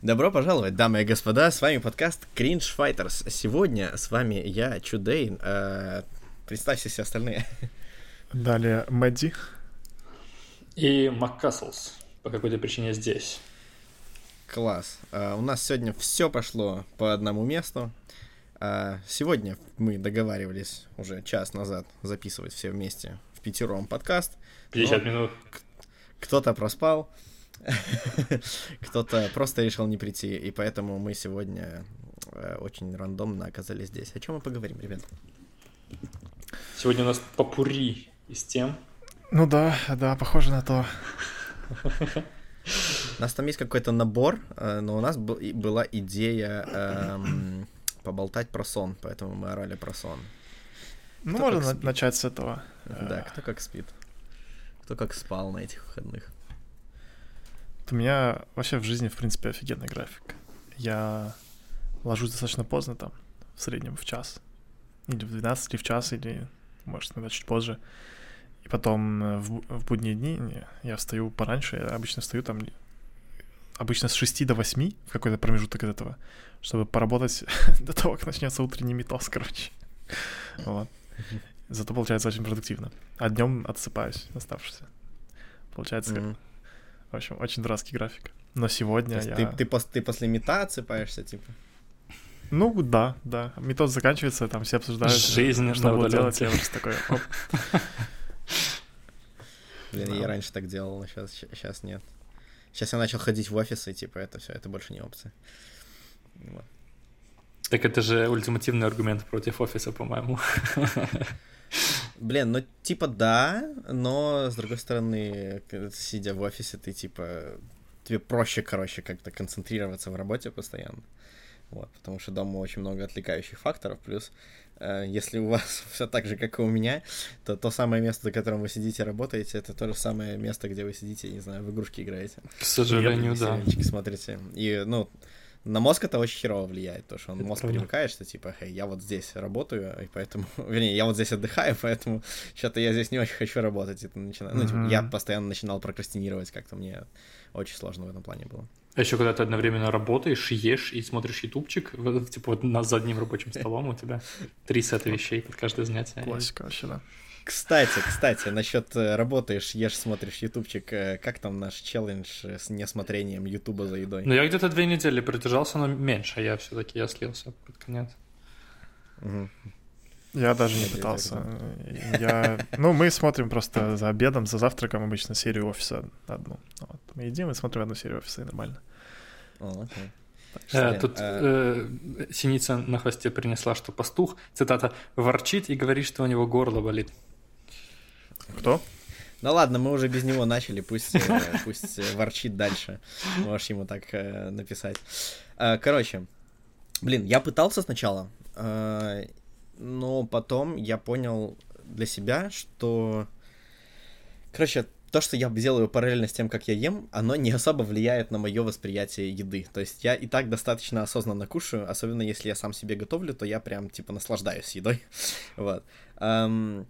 Добро пожаловать, дамы и господа, с вами подкаст Cringe Fighters. Сегодня с вами я, Чудейн. Э, представьте все остальные. Далее Мэдди. И Маккаслс по какой-то причине здесь. Класс. Э, у нас сегодня все пошло по одному месту. Э, сегодня мы договаривались уже час назад записывать все вместе в пятером подкаст. 50 минут. Кто-то проспал, кто-то просто решил не прийти, и поэтому мы сегодня э, очень рандомно оказались здесь. О чем мы поговорим, ребят? Сегодня у нас попури из тем. Ну да, да, похоже на то. У нас там есть какой-то набор, э, но у нас была идея эм, поболтать про сон, поэтому мы орали про сон. Ну, кто можно начать с этого. Да, кто как спит. Кто как спал на этих выходных. У меня вообще в жизни, в принципе, офигенный график. Я ложусь достаточно поздно там, в среднем в час. Или в 12, или в час, или, может, иногда чуть позже. И потом э, в, в будние дни я встаю пораньше, я обычно встаю там обычно с 6 до 8 в какой-то промежуток от этого, чтобы поработать до того, как начнется утренний металс, короче. Вот. Зато получается очень продуктивно. А днем отсыпаюсь, оставшийся. Получается, mm-hmm. В общем, очень дурацкий график. Но сегодня я... Ты, ты, пос, ты после мета отсыпаешься, типа? Ну, да, да. Метод заканчивается, там все обсуждают, Жизнь что буду делать, я просто такой, Блин, я раньше так делал, сейчас, сейчас нет. Сейчас я начал ходить в офисы, типа, это все, это больше не опция. Вот. Так это же ультимативный аргумент против офиса, по-моему. Блин, ну типа да, но с другой стороны, сидя в офисе, ты типа тебе проще, короче, как-то концентрироваться в работе постоянно. Вот, потому что дома очень много отвлекающих факторов, плюс э, если у вас все так же, как и у меня, то то самое место, за которым вы сидите, работаете, это то же самое место, где вы сидите, не знаю, в игрушки играете. К сожалению, да. смотрите. И, ну, на мозг это очень херово влияет, то что он это мозг правда. привыкает, что типа, хей, я вот здесь работаю, и поэтому, вернее, я вот здесь отдыхаю, поэтому что-то я здесь не очень хочу работать. Это начинаю, ну, типа, я постоянно начинал прокрастинировать, как-то мне очень сложно в этом плане было. А еще когда ты одновременно работаешь, ешь и смотришь ютубчик, типа вот на задним рабочим столом у тебя три сета вещей под каждое занятие. Классика вообще, да. Кстати, кстати, насчет э, работаешь, ешь, смотришь ютубчик, э, как там наш челлендж с несмотрением ютуба за едой? Ну, я где-то две недели продержался, но меньше, я все-таки я слился под конец. Угу. Я даже не пытался. Я... Ну, мы смотрим просто за обедом, за завтраком обычно серию офиса одну. Вот. Мы едим и смотрим одну серию офиса, и нормально. О, окей. Э, тут э, синица на хвосте принесла, что пастух, цитата, ворчит и говорит, что у него горло болит. Кто? Ну ладно, мы уже без него начали, пусть, э, пусть э, ворчит дальше. Можешь ему так э, написать. Короче, блин, я пытался сначала, но потом я понял для себя, что... Короче, то, что я делаю параллельно с тем, как я ем, оно не особо влияет на мое восприятие еды. То есть я и так достаточно осознанно кушаю, особенно если я сам себе готовлю, то я прям, типа, наслаждаюсь едой. вот. Um,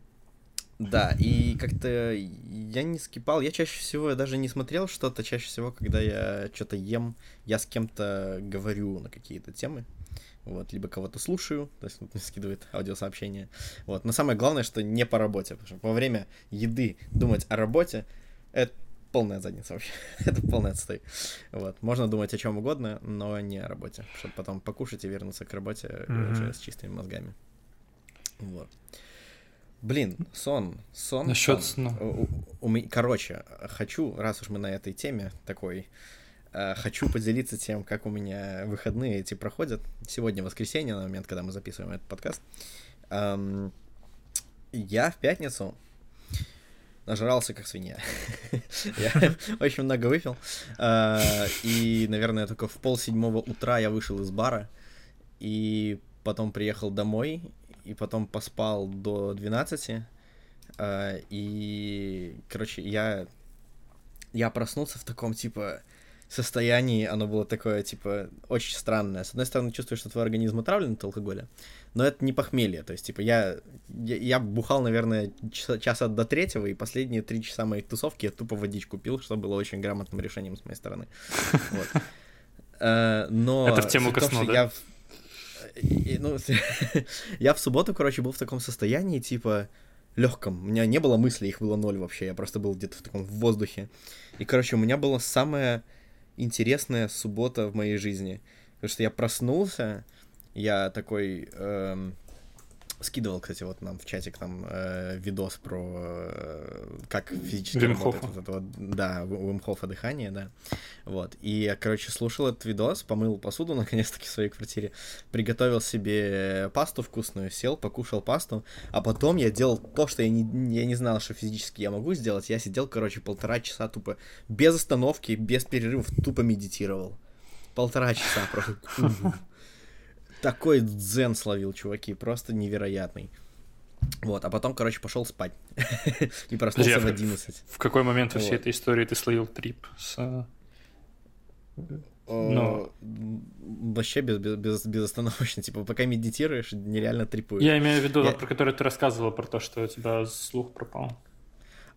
да, и как-то я не скипал, я чаще всего даже не смотрел что-то, чаще всего, когда я что-то ем, я с кем-то говорю на какие-то темы, вот, либо кого-то слушаю, то есть вот, скидывает аудиосообщение, вот, но самое главное, что не по работе, потому что во время еды думать о работе, это полная задница вообще, это полный отстой, вот, можно думать о чем угодно, но не о работе, чтобы потом покушать и вернуться к работе mm-hmm. уже с чистыми мозгами, вот. Блин, сон, сон. Насчет сна. У, у, у, короче, хочу, раз уж мы на этой теме такой, э, хочу поделиться тем, как у меня выходные эти проходят. Сегодня воскресенье, на момент, когда мы записываем этот подкаст. Эм, я в пятницу нажрался как свинья. я очень много выпил. Э, и, наверное, только в пол седьмого утра я вышел из бара. И потом приехал домой и потом поспал до 12. Э, и, короче, я, я проснулся в таком, типа, состоянии, оно было такое, типа, очень странное. С одной стороны, чувствую, что твой организм отравлен от алкоголя, но это не похмелье. То есть, типа, я, я, я бухал, наверное, часа, часа до третьего, и последние три часа моей тусовки я тупо водичку пил, что было очень грамотным решением с моей стороны. Вот. Э, но... Это в тему суть в том, ко сну, что да? И- ну, я в субботу, короче, был в таком состоянии, типа, легком. У меня не было мыслей, их было ноль вообще. Я просто был где-то в таком в воздухе. И, короче, у меня была самая интересная суббота в моей жизни. Потому что я проснулся, я такой... эм, скидывал, кстати, вот нам в чатик там э, видос про э, как физически Вим работает вот это вот, да, Вим Хофа дыхание, да. Вот. И я, короче, слушал этот видос, помыл посуду наконец-таки в своей квартире, приготовил себе пасту вкусную, сел, покушал пасту, а потом я делал то, что я не, я не знал, что физически я могу сделать. Я сидел, короче, полтора часа тупо без остановки, без перерывов, тупо медитировал. Полтора часа просто. Такой дзен словил, чуваки, просто невероятный. Вот, а потом, короче, пошел спать. И проснулся в Подожди, а 11. В какой момент во всей этой истории ты словил трип с... э, О, м, Вообще без, без, без- безостановочно. Типа, пока медитируешь, нереально трипуешь. Я имею в виду, Я- про который ты рассказывал, про то, что у тебя слух пропал.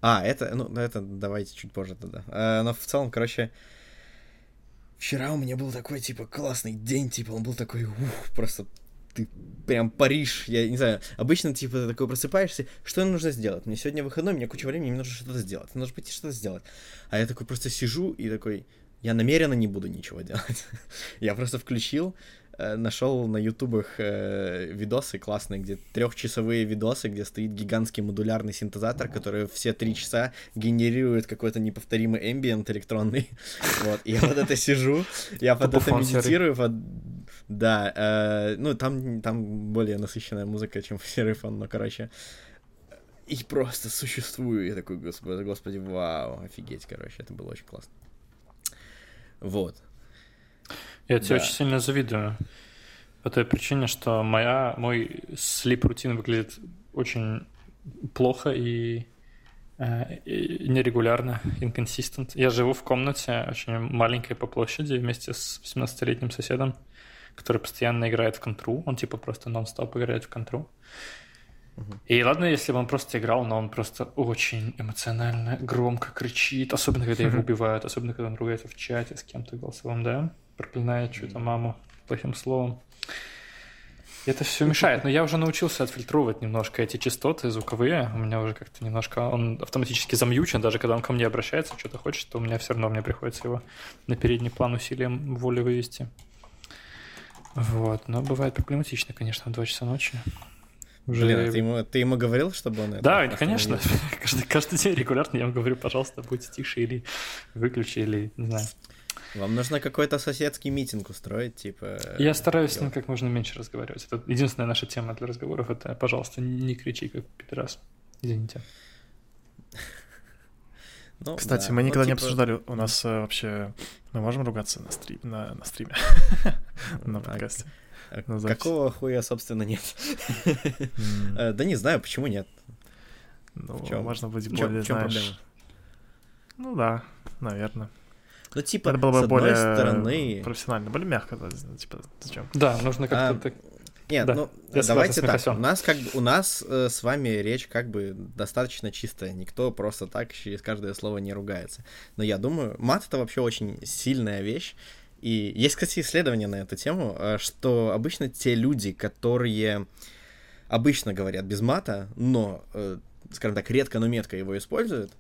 А, это, ну, ну, это давайте чуть позже тогда. А, но в целом, короче, вчера у меня был такой, типа, классный день, типа, он был такой, ух, просто ты прям Париж, я не знаю, обычно, типа, ты такой просыпаешься, что мне нужно сделать? Мне сегодня выходной, у меня куча времени, мне нужно что-то сделать, мне нужно пойти что-то сделать. А я такой просто сижу и такой, я намеренно не буду ничего делать. я просто включил, нашел на ютубах э, видосы классные, где трехчасовые видосы, где стоит гигантский модулярный синтезатор, который все три часа генерирует какой-то неповторимый эмбиент электронный. Вот, и я вот это сижу, я под это медитирую, под... да, э, ну там, там более насыщенная музыка, чем в серый фон, но, короче, и просто существую, я такой, господи, господи, вау, офигеть, короче, это было очень классно. Вот. Я тебе Да. очень сильно завидую. По той причине, что моя, мой слип-рутин выглядит очень плохо и, э, и нерегулярно, inconsistent. Я живу в комнате очень маленькой по площади вместе с 18-летним соседом, который постоянно играет в контру. Он типа просто нон-стоп играет в контру. И ладно, если бы он просто играл, но он просто очень эмоционально громко кричит, особенно когда его убивают, особенно когда он ругается в чате с кем-то голосовым, да, проклинает что-то маму плохим словом. И это все мешает, но я уже научился отфильтровывать немножко эти частоты звуковые, у меня уже как-то немножко, он автоматически замьючен, даже когда он ко мне обращается, что-то хочет, то у меня все равно мне приходится его на передний план усилием воли вывести. Вот, но бывает проблематично, конечно, в 2 часа ночи. Уже- Блин, а ты ему, ты ему говорил, чтобы он это да, конечно. Каждый, каждый день регулярно я ему говорю, пожалуйста, будьте тише или выключи, или не знаю. Вам нужно какой-то соседский митинг устроить, типа... Я стараюсь с ним как можно меньше разговаривать. Это единственная наша тема для разговоров. Это, пожалуйста, не кричи, как пидорас. Извините. Ну, Кстати, да. мы Ну, никогда не типа, обсуждали, у нас э, вообще... Мы можем ругаться на, стрим, на, на стриме? На подкасте. а на. Какого хуя, собственно, нет? Э, Да не знаю, почему нет. Ну, можно быть более, знаешь... Ну да, наверное. Ну, типа, Это было с бы одной более стороны... профессионально, более мягко, да, типа, зачем? Да, нужно как-то А, так... Нет, Да, ну, я давайте с так. У нас, как бы, у нас э, с вами речь как бы достаточно чистая. Никто просто так через каждое слово не ругается. Но я думаю, мат — это вообще очень сильная вещь. И есть, кстати, исследование на эту тему, э, что обычно те люди, которые обычно говорят без мата, но, э, скажем так, редко, но метко его используют,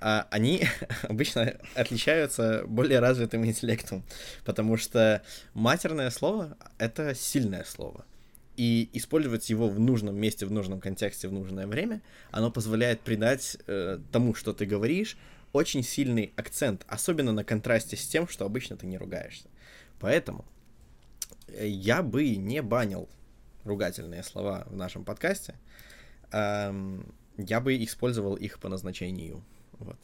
а они обычно отличаются более развитым интеллектом, потому что матерное слово — это сильное слово. И использовать его в нужном месте, в нужном контексте, в нужное время, оно позволяет придать э, тому, что ты говоришь, очень сильный акцент, особенно на контрасте с тем, что обычно ты не ругаешься. Поэтому э, я бы не банил ругательные слова в нашем подкасте, эм, я бы использовал их по назначению. Вот.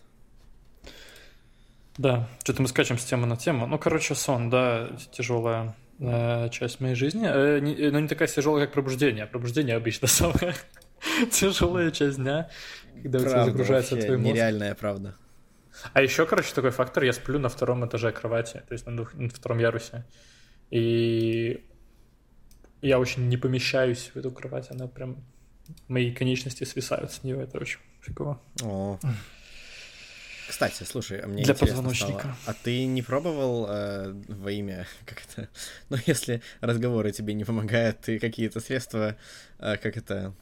Да, что-то мы скачем с темы на тему. Ну, короче, сон, да, тяжелая э, часть моей жизни. Э, не- э, но не такая тяжелая, как пробуждение. Пробуждение обычно самая тяжелая часть дня, когда у тебя Правда, загружается вообще твой мозг. нереальная правда. А еще, короче, такой фактор, я сплю на втором этаже кровати, то есть на, двух- на втором ярусе. И я очень не помещаюсь в эту кровать, она прям... Мои конечности свисают с нее, это очень фигово. О, Кстати, слушай, мне Для интересно позвоночника. стало, а ты не пробовал э, во имя, как это, ну, если разговоры тебе не помогают, ты какие-то средства, э, как это,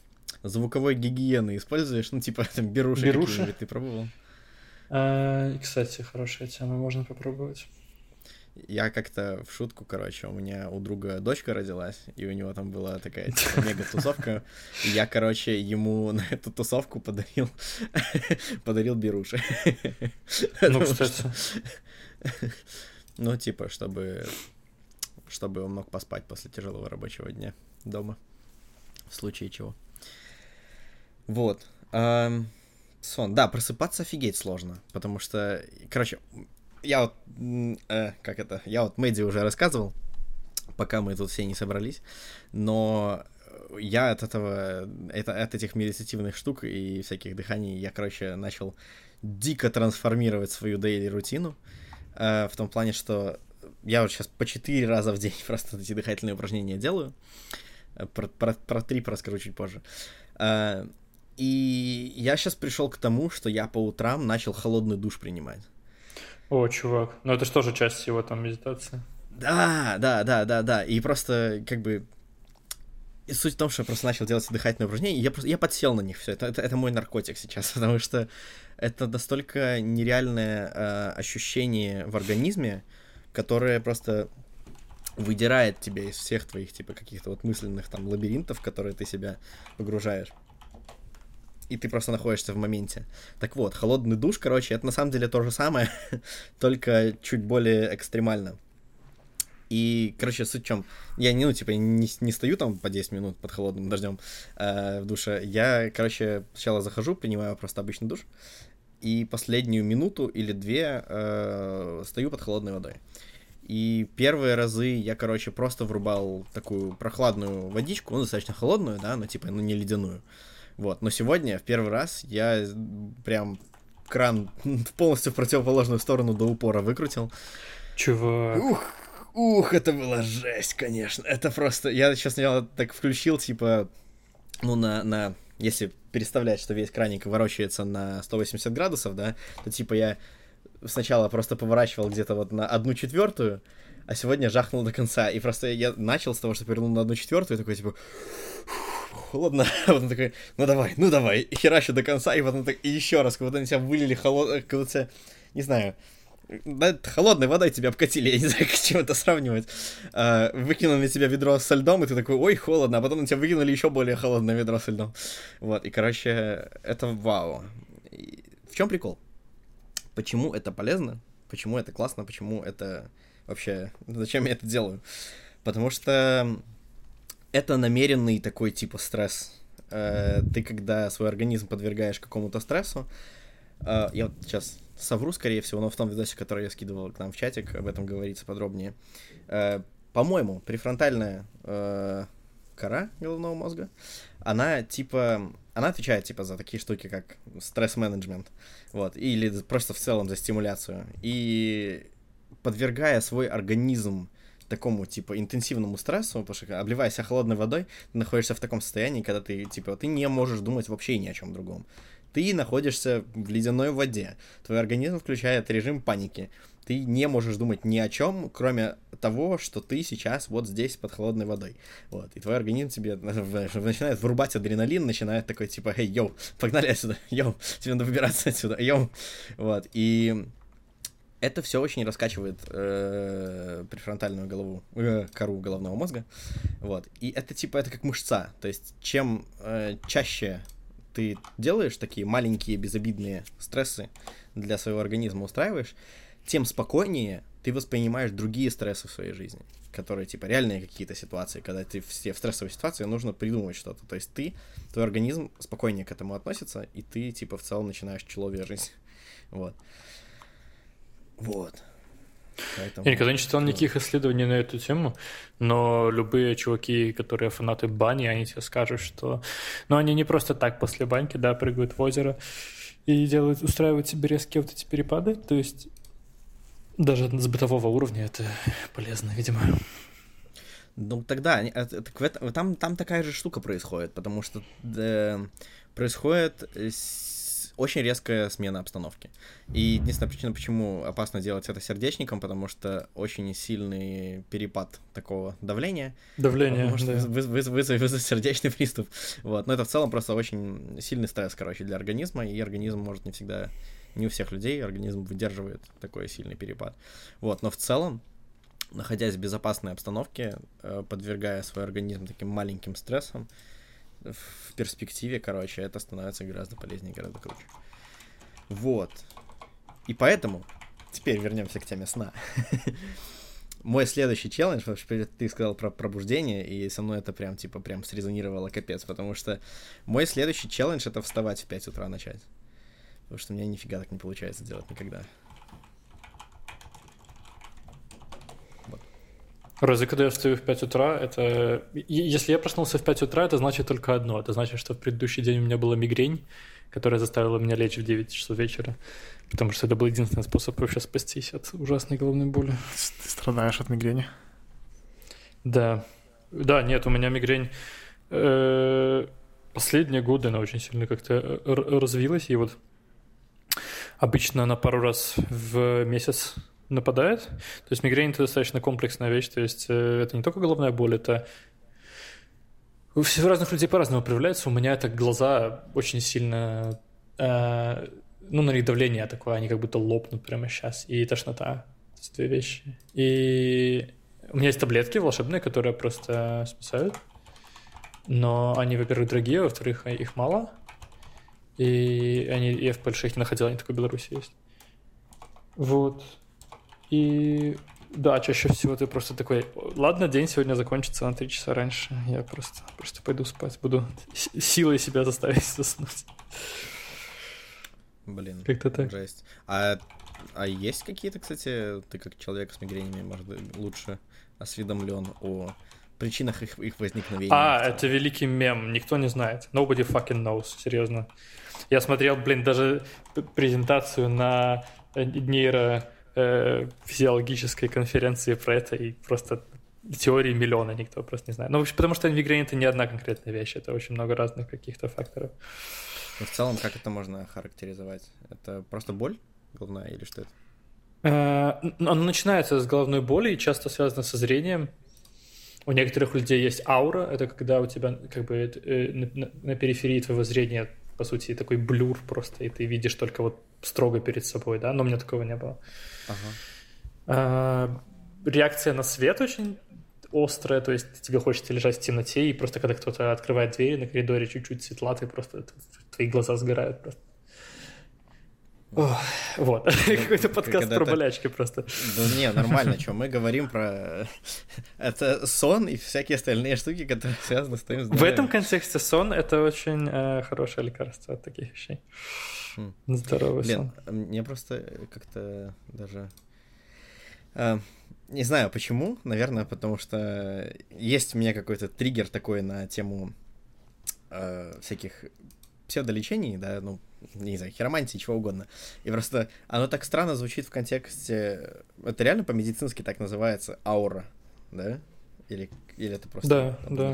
звуковой гигиены используешь? Ну, типа, там, беруши, Беруши? ты пробовал? А, кстати, хорошая тема, можно попробовать. Я как-то в шутку, короче, у меня у друга дочка родилась, и у него там была такая типа, мега-тусовка. И я, короче, ему на эту тусовку подарил, подарил беруши. Ну, кстати, Ну, типа, чтобы, чтобы он мог поспать после тяжелого рабочего дня дома. В случае чего. Вот. Сон. Да, просыпаться офигеть сложно. Потому что, короче, я вот, э, как это, я вот Мэдди уже рассказывал, пока мы тут все не собрались, но я от этого, это, от этих медитативных штук и всяких дыханий, я, короче, начал дико трансформировать свою дейли рутину, э, в том плане, что я вот сейчас по 4 раза в день просто эти дыхательные упражнения делаю, Э, про, про, про 3 расскажу чуть позже. Э, и я сейчас пришел к тому, что я по утрам начал холодный душ принимать. О, чувак, ну это же тоже часть его там медитации. Да, да, да, да, да. И просто как бы и суть в том, что я просто начал делать дыхательные упражнения, и я просто я подсел на них все. Это, это, это мой наркотик сейчас, потому что это настолько нереальное э, ощущение в организме, которое просто выдирает тебя из всех твоих типа каких-то вот мысленных там лабиринтов, в которые ты себя погружаешь. И ты просто находишься в моменте. Так вот, холодный душ, короче, это на самом деле то же самое, только чуть более экстремально. И, короче, суть в чем? Я не, ну, типа, не, не стою там по 10 минут под холодным дождем э, в душе. Я, короче, сначала захожу, принимаю просто обычный душ, и последнюю минуту или две э, стою под холодной водой. И первые разы я, короче, просто врубал такую прохладную водичку, ну, достаточно холодную, да, но типа, ну, не ледяную. Вот, но сегодня, в первый раз, я прям кран полностью в противоположную сторону до упора выкрутил. Чувак, Ух, ух, это была жесть, конечно. Это просто... Я сейчас сначала так включил, типа, ну, на, на... Если представлять, что весь краник ворочается на 180 градусов, да, то, типа, я сначала просто поворачивал где-то вот на одну четвертую, а сегодня жахнул до конца. И просто я начал с того, что повернул на одну четвертую, и такой, типа, холодно. А потом такой, ну давай, ну давай. И херачу до конца, и потом так, и еще раз, как будто на тебя вылили холод... Как будто, не знаю, да, холодной водой тебя обкатили, я не знаю, с чем это сравнивать. А, выкинули на тебя ведро со льдом, и ты такой, ой, холодно, а потом на тебя выкинули еще более холодное ведро со льдом. Вот, и, короче, это вау. И в чем прикол? Почему это полезно? Почему это классно? Почему это вообще... Зачем я это делаю? Потому что это намеренный такой типа стресс. Э, Ты когда свой организм подвергаешь какому-то стрессу, э, я вот сейчас совру, скорее всего, но в том видосе, который я скидывал к нам в чатик, об этом говорится подробнее. Э, По-моему, префронтальная кора головного мозга, она типа, она отвечает типа за такие штуки, как стресс-менеджмент, вот, или просто в целом за стимуляцию. И подвергая свой организм такому, типа, интенсивному стрессу, потому что, обливая холодной водой, ты находишься в таком состоянии, когда ты, типа, ты не можешь думать вообще ни о чем другом. Ты находишься в ледяной воде. Твой организм включает режим паники. Ты не можешь думать ни о чем, кроме того, что ты сейчас вот здесь под холодной водой. Вот. И твой организм тебе начинает врубать адреналин, начинает такой, типа, эй, yo, погнали отсюда, yo, тебе надо выбираться отсюда, yo. Вот. И это все очень раскачивает э, префронтальную голову, э, кору головного мозга. Вот. И это типа это как мышца. То есть чем э, чаще ты делаешь такие маленькие безобидные стрессы для своего организма устраиваешь, тем спокойнее ты воспринимаешь другие стрессы в своей жизни, которые типа реальные какие-то ситуации, когда ты все в стрессовой ситуации нужно придумать что-то. То есть ты, твой организм спокойнее к этому относится, и ты типа в целом начинаешь человек жить. Вот. Вот. Поэтому... Я никогда не читал никаких исследований на эту тему, но любые чуваки, которые фанаты бани, они тебе скажут, что... Ну, они не просто так после баньки, да, прыгают в озеро и делают, устраивают себе резкие вот эти перепады. То есть даже с бытового уровня это полезно, видимо. Ну, тогда, они- это- так в этом- там, там такая же штука происходит, потому что э, происходит э, очень резкая смена обстановки. И единственная причина, почему опасно делать это сердечником, потому что очень сильный перепад такого давления. Давление, может да. выз- выз- вызвать, вызвать сердечный приступ. Вот. Но это в целом просто очень сильный стресс, короче, для организма, и организм может не всегда, не у всех людей организм выдерживает такой сильный перепад. Вот. Но в целом, находясь в безопасной обстановке, э, подвергая свой организм таким маленьким стрессам, в перспективе, короче, это становится гораздо полезнее, гораздо круче. Вот. И поэтому, теперь вернемся к теме сна. Мой следующий челлендж, потому что ты сказал про пробуждение, и со мной это прям, типа, прям срезонировало капец, потому что мой следующий челлендж — это вставать в 5 утра начать. Потому что меня нифига так не получается делать никогда. Разве когда я встаю в 5 утра, это... Если я проснулся в 5 утра, это значит только одно. Это значит, что в предыдущий день у меня была мигрень, которая заставила меня лечь в 9 часов вечера. Потому что это был единственный способ вообще спастись от ужасной головной боли. Ты страдаешь от мигрени? Да. Да, нет, у меня мигрень... Э, последние годы она очень сильно как-то развилась, и вот обычно она пару раз в месяц нападает. То есть мигрень это достаточно комплексная вещь, то есть э, это не только головная боль, это у всех разных людей по-разному проявляется. У меня это глаза очень сильно, э, ну, на них давление такое, они как будто лопнут прямо сейчас, и тошнота. То есть две вещи. И у меня есть таблетки волшебные, которые просто спасают. Но они, во-первых, дорогие, во-вторых, их мало. И они, я в Польше их не находил, они только в Беларуси есть. Вот. И да, чаще всего ты просто такой, ладно, день сегодня закончится на три часа раньше, я просто, просто пойду спать, буду силой себя заставить заснуть. Блин, как-то так. Жесть. А, а есть какие-то, кстати, ты как человек с мигренями, может лучше осведомлен о причинах их, их возникновения? А, это великий мем, никто не знает. Nobody fucking knows, серьезно. Я смотрел, блин, даже презентацию на нейро э, физиологической конференции про это, и просто теории миллиона никто просто не знает. Ну, потому что мигрень это не одна конкретная вещь, это очень много разных каких-то факторов. Ну, в целом, как это можно характеризовать? Это просто боль головная или что это? Э, оно начинается с головной боли и часто связано со зрением. У некоторых людей есть аура, это когда у тебя как бы э, на, на периферии твоего зрения по сути, такой блюр просто, и ты видишь только вот строго перед собой, да, но у меня такого не было. Ага. А, реакция на свет очень острая, то есть тебе хочется лежать в темноте, и просто когда кто-то открывает двери на коридоре чуть-чуть светла, ты просто, твои глаза сгорают просто. Ох, вот, ну, какой-то подкаст про болячки просто. Да не, нормально, что мы говорим про... Это сон и всякие остальные штуки, которые связаны с твоим здоровьем. В этом контексте сон — это очень э, хорошее лекарство от таких вещей. Хм. Здоровый Блин, сон. мне просто как-то даже... Э, не знаю почему, наверное, потому что есть у меня какой-то триггер такой на тему э, всяких псевдолечений, да, ну, не знаю, хиромантии, чего угодно. И просто оно так странно звучит в контексте... Это реально по-медицински так называется аура, да? Или, или это просто да, да.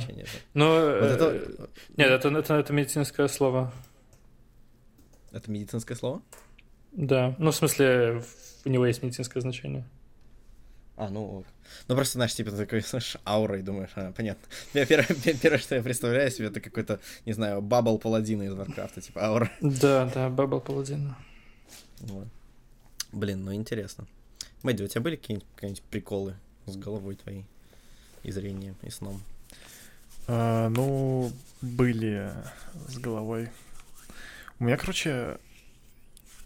Но... Вот это... Э, нет, это, это, это медицинское слово. Это медицинское слово? Да. Ну, в смысле, у него есть медицинское значение. А, ну, ну просто, знаешь, типа, ты такой, слышишь, аура, и думаешь, а, понятно. Первое, первое, что я представляю себе, это какой-то, не знаю, bubble паладина из Warcraft а, типа, аура. Да, да, bubble паладина. Вот. Блин, ну интересно. Мэдди, у тебя были какие-нибудь, какие приколы с головой твоей, и зрением, и сном? А, ну, были с головой. У меня, короче,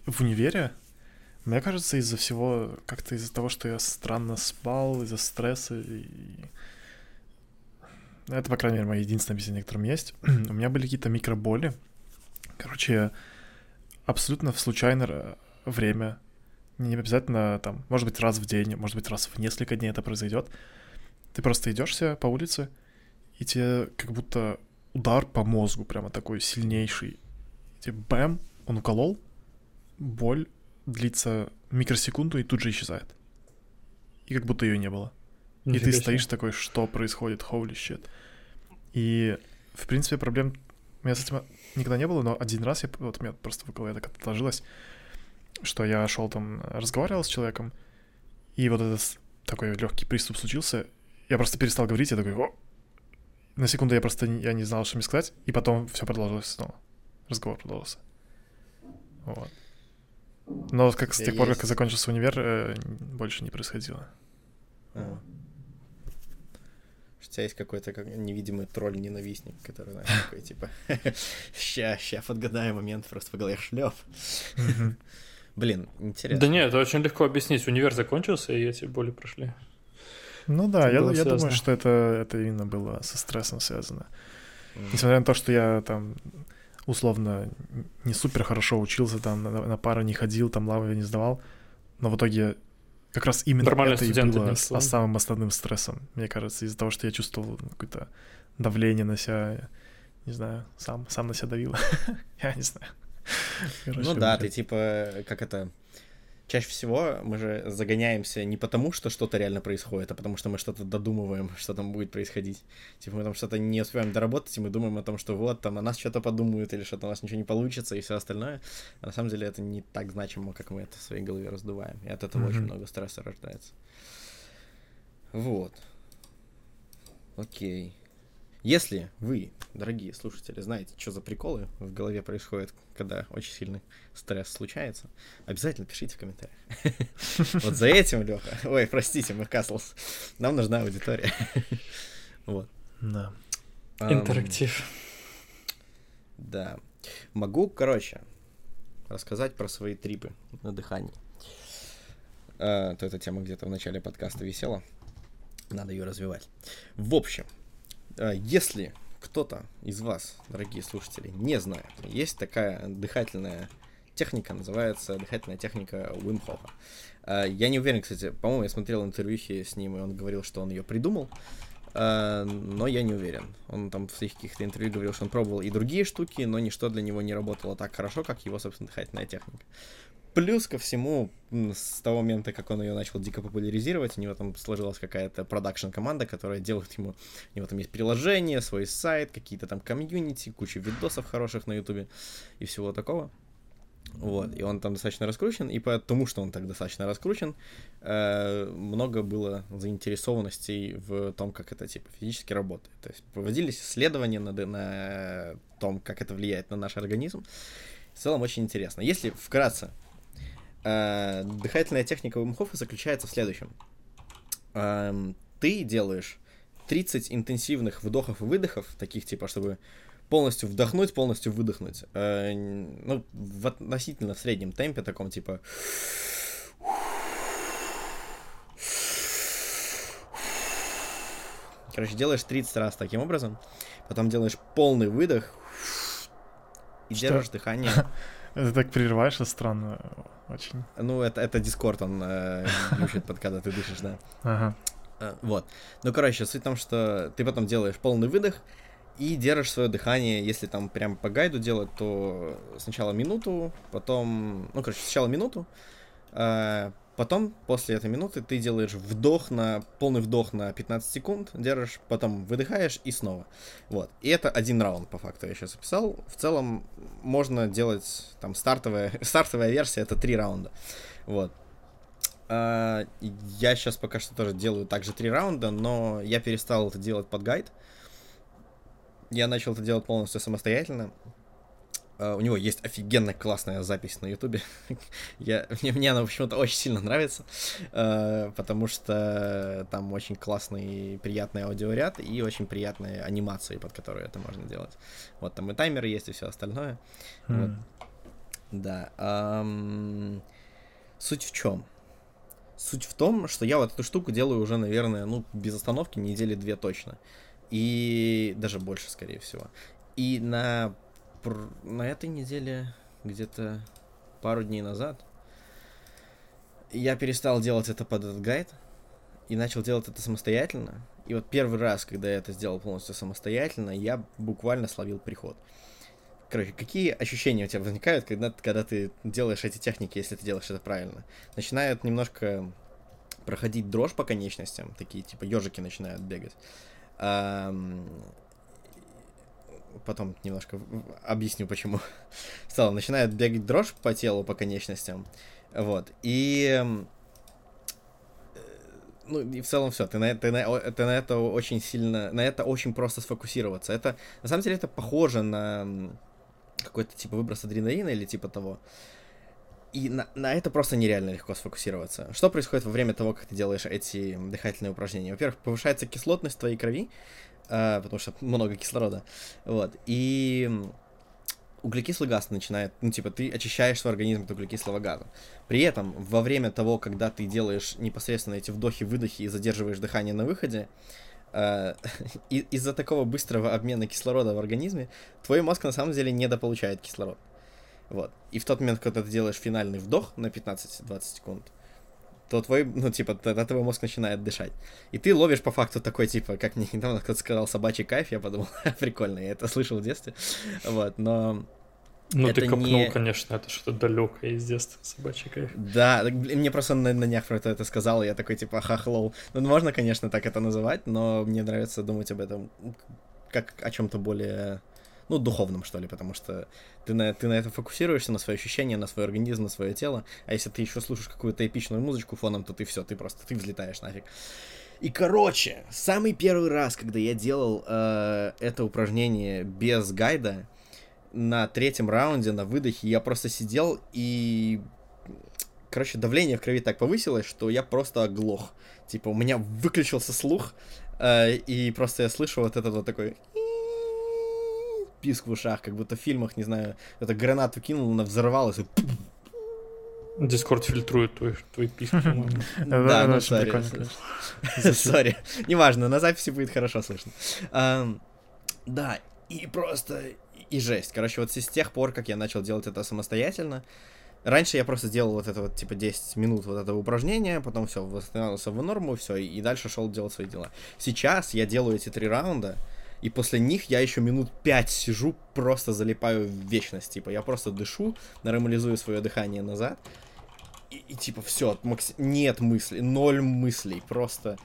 в универе мне кажется, из-за всего, как-то из-за того, что я странно спал, из-за стресса и... Это, по крайней мере, мое единственное объяснение, которое есть. У меня были какие-то микроболи. Короче, абсолютно в случайное время, не обязательно там, может быть, раз в день, может быть, раз в несколько дней это произойдет. Ты просто идешь себе по улице, и тебе как будто удар по мозгу прямо такой сильнейший. И тебе бэм, он уколол, боль длится микросекунду и тут же исчезает. И как будто ее не было. Нифига и ты себе. стоишь такой, что происходит, holy shit. И, в принципе, проблем У меня с этим никогда не было, но один раз я, вот у меня просто в голове так отложилось, что я шел там, разговаривал с человеком, и вот этот такой легкий приступ случился, я просто перестал говорить, я такой, О! на секунду я просто я не знал, что мне сказать, и потом все продолжилось снова. Разговор продолжился. Вот. Но как с тех пор, как закончился универ, э, больше не происходило. А. У тебя есть какой-то как, невидимый тролль-ненавистник, который, знаешь, такой, типа, ща, ща, подгадай момент, просто по голове шлеп. Блин, интересно. Да нет, это очень легко объяснить. Универ закончился, и эти боли прошли. Ну да, я, я думаю, что это, это именно было со стрессом связано. Несмотря на то, что я там условно не супер хорошо учился, там на, на пары не ходил, там лавы не сдавал, но в итоге как раз именно Нормально это и было с, самым основным стрессом, мне кажется, из-за того, что я чувствовал какое-то давление на себя, не знаю, сам, сам на себя давил. я не знаю. Короче, ну да, ты типа, как это, чаще всего мы же загоняемся не потому, что что-то реально происходит, а потому что мы что-то додумываем, что там будет происходить. Типа мы там что-то не успеваем доработать, и мы думаем о том, что вот, там о нас что-то подумают, или что-то у нас ничего не получится, и все остальное. А на самом деле это не так значимо, как мы это в своей голове раздуваем. И от этого mm-hmm. очень много стресса рождается. Вот. Окей. Если вы, дорогие слушатели, знаете, что за приколы в голове происходят, когда очень сильный стресс случается, обязательно пишите в комментариях. Вот за этим, Леха. Ой, простите, мы Каслс. Нам нужна аудитория. Вот. Да. Интерактив. Да. Могу, короче, рассказать про свои трипы на дыхании. А, то эта тема где-то в начале подкаста висела. Надо ее развивать. В общем, если кто-то из вас, дорогие слушатели, не знает, есть такая дыхательная техника, называется дыхательная техника Уимхофа. Я не уверен, кстати, по-моему, я смотрел интервьюхи с ним, и он говорил, что он ее придумал, а, но я не уверен. Он там в своих каких-то интервью говорил, что он пробовал и другие штуки, но ничто для него не работало так хорошо, как его, собственно, дыхательная техника. Плюс ко всему, с того момента, как он ее начал дико популяризировать, у него там сложилась какая-то продакшн-команда, которая делает ему... У него там есть приложение, свой сайт, какие-то там комьюнити, куча видосов хороших на ютубе и всего такого. Вот, и он там достаточно раскручен, и потому что он так достаточно раскручен, э, много было заинтересованностей в том, как это типа физически работает. То есть проводились исследования на, на том, как это влияет на наш организм. В целом очень интересно. Если вкратце дыхательная техника Вимхофа заключается в следующем. Эм, ты делаешь 30 интенсивных вдохов и выдохов, таких типа, чтобы полностью вдохнуть, полностью выдохнуть. Э, ну, в относительно в среднем темпе, таком типа... Короче, делаешь 30 раз таким образом, потом делаешь полный выдох и Что? держишь дыхание. Это так прерываешься странно очень. Ну, это, это Дискорд, он э, под когда ты дышишь, да. Ага. Э, вот. Ну, короче, суть в том, что ты потом делаешь полный выдох и держишь свое дыхание. Если там прям по гайду делать, то сначала минуту, потом... Ну, короче, сначала минуту, э, Потом, после этой минуты, ты делаешь вдох на полный вдох на 15 секунд, держишь, потом выдыхаешь и снова. Вот. И это один раунд, по факту, я сейчас описал. В целом, можно делать там стартовая, стартовая версия, это три раунда. Вот. А, я сейчас пока что тоже делаю также три раунда, но я перестал это делать под гайд. Я начал это делать полностью самостоятельно. Uh, у него есть офигенно классная запись на Ютубе. Я, мне, мне она почему-то очень сильно нравится, uh, потому что там очень классный, приятный аудиоряд и очень приятные анимации, под которые это можно делать. Вот там и таймеры есть, и все остальное. Mm. Вот. Да. Um, суть в чем? Суть в том, что я вот эту штуку делаю уже, наверное, ну, без остановки недели две точно. И даже больше, скорее всего. И на на этой неделе, где-то пару дней назад, я перестал делать это под этот гайд и начал делать это самостоятельно. И вот первый раз, когда я это сделал полностью самостоятельно, я буквально словил приход. Короче, какие ощущения у тебя возникают, когда, когда ты делаешь эти техники, если ты делаешь это правильно? Начинает немножко проходить дрожь по конечностям, такие типа ежики начинают бегать потом немножко объясню, почему. Целом, начинает бегать дрожь по телу, по конечностям. Вот. И ну и в целом все, ты на, ты, на, ты на это очень сильно, на это очень просто сфокусироваться. Это, на самом деле, это похоже на какой-то типа выброс адреналина или типа того. И на, на это просто нереально легко сфокусироваться. Что происходит во время того, как ты делаешь эти дыхательные упражнения? Во-первых, повышается кислотность твоей крови, э, потому что много кислорода. Вот. И углекислый газ начинает, ну, типа, ты очищаешь свой организм от углекислого газа. При этом, во время того, когда ты делаешь непосредственно эти вдохи-выдохи и задерживаешь дыхание на выходе, э, из-за такого быстрого обмена кислорода в организме, твой мозг на самом деле недополучает кислород. Вот. И в тот момент, когда ты делаешь финальный вдох на 15-20 секунд, то твой, ну, типа, тогда твой мозг начинает дышать. И ты ловишь по факту такой, типа, как мне недавно кто-то сказал, собачий кайф, я подумал, прикольно, я это слышал в детстве, вот, но ну, ты копнул, не... конечно, это что-то далекое из детства, собачий кайф. Да, мне просто на, на днях про это, это сказал, и я такой, типа, хахлоу. Ну, можно, конечно, так это называть, но мне нравится думать об этом как о чем-то более, ну, духовном, что ли, потому что ты на, ты на это фокусируешься, на свои ощущения, на свой организм, на свое тело, а если ты еще слушаешь какую-то эпичную музычку фоном, то ты все, ты просто, ты взлетаешь нафиг. И, короче, самый первый раз, когда я делал э, это упражнение без гайда, на третьем раунде, на выдохе, я просто сидел и... Короче, давление в крови так повысилось, что я просто оглох. Типа, у меня выключился слух, э, и просто я слышу вот этот вот такой писк в ушах, как будто в фильмах, не знаю, это гранату кинул, она взорвалась, и Discord фильтрует твой, твой писк, Да, ну, sorry. Sorry. Неважно, на записи будет хорошо слышно. Да, и просто и жесть. Короче, вот с тех пор, как я начал делать это самостоятельно, раньше я просто делал вот это вот, типа, 10 минут вот этого упражнения, потом все, восстановился в норму, все, и дальше шел делать свои дела. Сейчас я делаю эти три раунда, и после них я еще минут пять сижу, просто залипаю в вечность. Типа, я просто дышу, нормализую свое дыхание назад, и, и типа, все, макс... нет мыслей, ноль мыслей, просто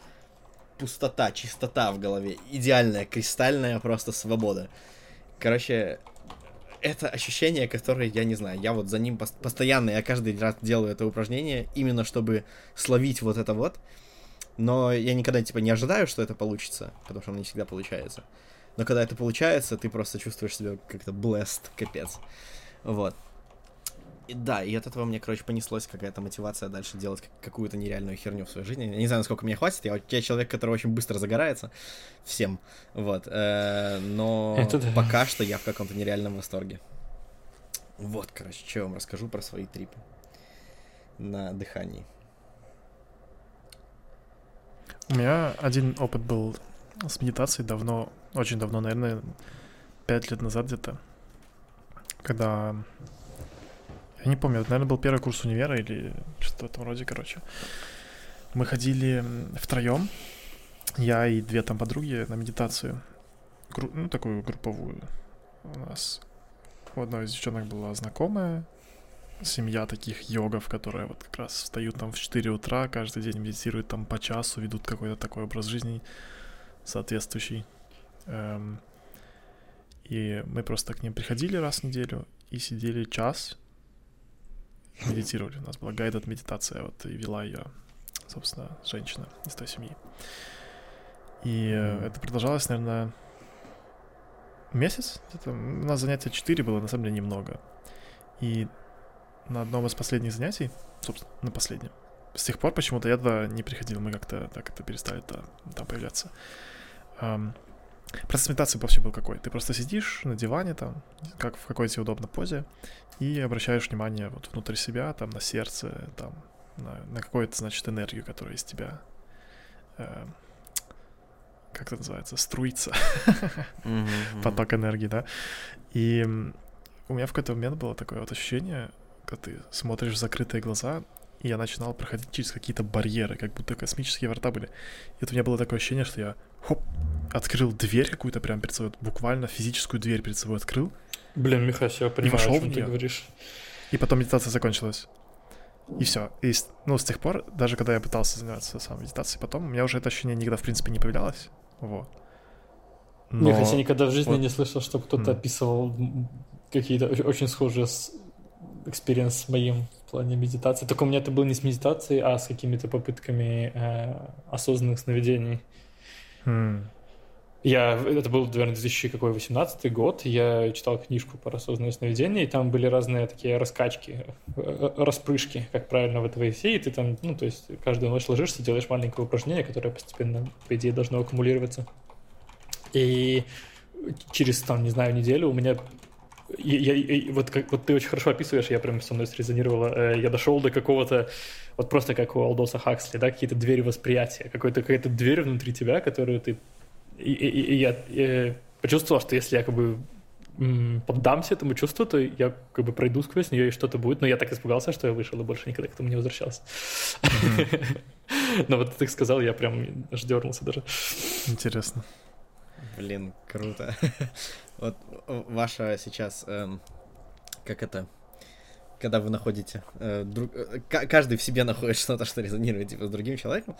пустота, чистота в голове, идеальная, кристальная просто свобода. Короче, это ощущение, которое, я не знаю, я вот за ним постоянно, я каждый раз делаю это упражнение, именно чтобы словить вот это вот. Но я никогда, типа, не ожидаю, что это получится, потому что оно не всегда получается. Но когда это получается, ты просто чувствуешь себя как-то blessed, капец. Вот. И, да, и от этого мне, короче, понеслась какая-то мотивация дальше делать какую-то нереальную херню в своей жизни. Я не знаю, насколько мне хватит. Я, я человек, который очень быстро загорается. Всем. Вот. Э, но Это да. пока что я в каком-то нереальном восторге. Вот, короче, что я вам расскажу про свои трипы на дыхании. У меня один опыт был с медитацией давно, очень давно, наверное, пять лет назад где-то, когда я не помню, это, наверное, был первый курс универа или что-то в этом роде, короче. Мы ходили втроем, я и две там подруги на медитацию. Ну, такую групповую. У нас у одной из девчонок была знакомая, семья таких йогов, которые вот как раз встают там в 4 утра, каждый день медитируют там по часу, ведут какой-то такой образ жизни соответствующий. Эм, и мы просто к ним приходили раз в неделю и сидели час, медитировали. У нас была гайдед медитация, вот, и вела ее, собственно, женщина из той семьи. И mm-hmm. это продолжалось, наверное, месяц. где У нас занятия 4 было, на самом деле, немного. И на одном из последних занятий, собственно, на последнем, с тех пор почему-то я туда не приходил, мы как-то так это перестали -то, там появляться. Um, Процесс медитации вообще был какой? Ты просто сидишь на диване там, как в какой-то удобной позе, и обращаешь внимание вот внутрь себя, там, на сердце, там, на, на какую-то, значит, энергию, которая из тебя, э, как это называется, струится, поток энергии, да. И у меня в какой-то момент было такое вот ощущение, когда ты смотришь в закрытые глаза, и я начинал проходить через какие-то барьеры, как будто космические врата были. И это у меня было такое ощущение, что я хоп, открыл дверь какую-то прям перед собой, буквально физическую дверь перед собой открыл. Блин, Михаил, я понимаю, вошел о чем ты говоришь. И потом медитация закончилась. И все. И, ну, с тех пор, даже когда я пытался заниматься самой медитацией потом, у меня уже это ощущение никогда, в принципе, не появлялось. Вот. Но... Я хотя никогда в жизни вот... не слышал, что кто-то mm. описывал какие-то очень схожие с experience с моим в плане медитации. Только у меня это было не с медитацией, а с какими-то попытками э, осознанных сновидений. Mm. Я, это был, наверное, 2018 год, я читал книжку по осознанное сновидение, и там были разные такие раскачки, э, распрыжки, как правильно в это войти, и ты там, ну, то есть каждую ночь ложишься, делаешь маленькое упражнение, которое постепенно, по идее, должно аккумулироваться. И через, там, не знаю, неделю у меня я, я, вот, как, вот ты очень хорошо описываешь, я прям со мной срезонировала. Э, я дошел до какого-то, вот просто как у Алдоса Хаксли, да, какие-то двери восприятия, какой-то, какая-то дверь внутри тебя, которую ты... И, и, и я, я почувствовал, что если я как бы поддамся этому чувству, то я как бы пройду сквозь нее и что-то будет. Но я так испугался, что я вышел и больше никогда к этому не возвращался. Но вот ты так сказал, я прям аж дернулся даже. Интересно. Блин, круто. Вот ваша сейчас, эм, как это, когда вы находите, э, э, каждый в себе находит что-то, что резонирует типа, с другим человеком.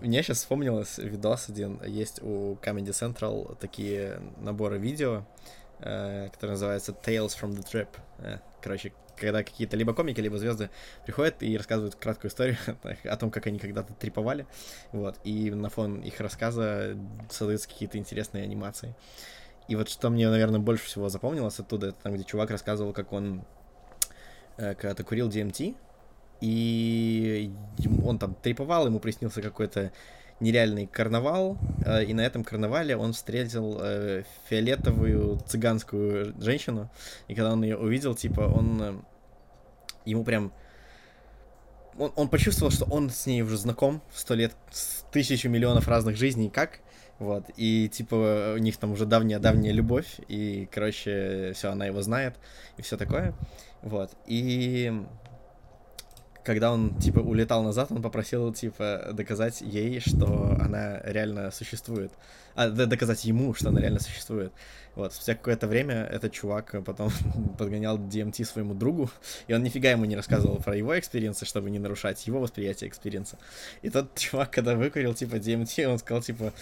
Мне сейчас вспомнилось видос один, есть у Comedy Central такие наборы видео, э, которые называются Tales from the Trip. Э, короче, когда какие-то либо комики, либо звезды приходят и рассказывают краткую историю о том, как они когда-то триповали, вот, и на фон их рассказа создаются какие-то интересные анимации. И вот что мне, наверное, больше всего запомнилось оттуда, это там, где чувак рассказывал, как он э, когда-то курил DMT, и он там триповал, ему приснился какой-то нереальный карнавал, э, и на этом карнавале он встретил э, фиолетовую цыганскую женщину, и когда он ее увидел, типа, он э, ему прям он, он почувствовал, что он с ней уже знаком сто лет, с тысячу миллионов разных жизней, как, вот, и типа у них там уже давняя-давняя любовь, и, короче, все, она его знает, и все такое, вот, и когда он, типа, улетал назад, он попросил, типа, доказать ей, что она реально существует. А, доказать ему, что она реально существует. Вот, спустя какое-то время этот чувак потом подгонял DMT своему другу, и он нифига ему не рассказывал про его experience ы, чтобы не нарушать его восприятие experience а. И тот чувак, когда выкурил, типа, DMT, он сказал, типа,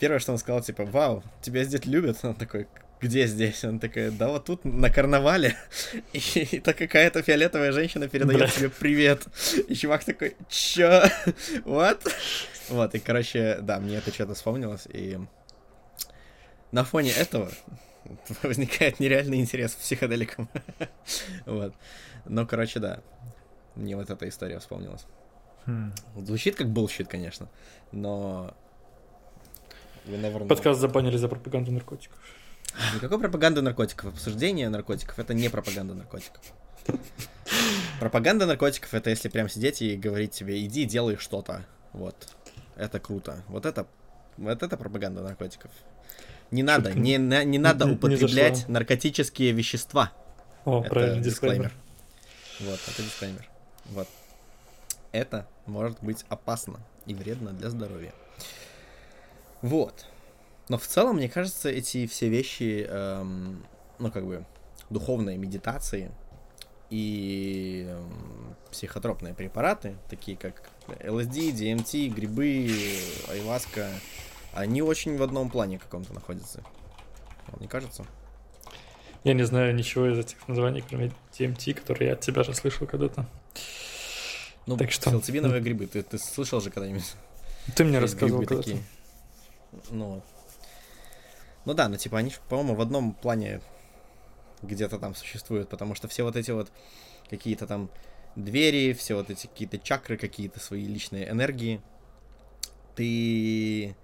первое, что он сказал, типа, вау, тебя здесь любят. Он такой, где здесь? Он такой, да вот тут на карнавале. И это какая-то фиолетовая женщина передает тебе привет. И чувак такой, чё? Вот? Вот, и, короче, да, мне это что-то вспомнилось, и на фоне этого возникает нереальный интерес к психоделикам. вот. Но, короче, да, мне вот эта история вспомнилась. Хм. Звучит как bullshit, конечно, но... Подкаст забанили за пропаганду наркотиков. Никакой пропаганды наркотиков. Обсуждение наркотиков это не пропаганда наркотиков. Пропаганда наркотиков это если прям сидеть и говорить тебе, иди делай что-то. Вот. Это круто. Вот это, вот это пропаганда наркотиков. Не надо, не, не, не надо употреблять не наркотические вещества. О, это правильно, дисклеймер. Вот, это дисклеймер. Вот. Это может быть опасно и вредно для здоровья. Вот. Но в целом, мне кажется, эти все вещи, эм, ну, как бы, духовные медитации и эм, психотропные препараты, такие как LSD, DMT, грибы, айваска, они очень в одном плане каком-то находятся. Вам не кажется? Я не знаю ничего из этих названий, кроме DMT, которые я от тебя же слышал когда-то. Ну, так что... Псилоцибиновые грибы, ты, ты слышал же когда-нибудь? Ты мне рассказывал когда-то. Ну, ну да, ну типа они, по-моему, в одном плане где-то там существуют, потому что все вот эти вот какие-то там двери, все вот эти какие-то чакры, какие-то свои личные энергии, ты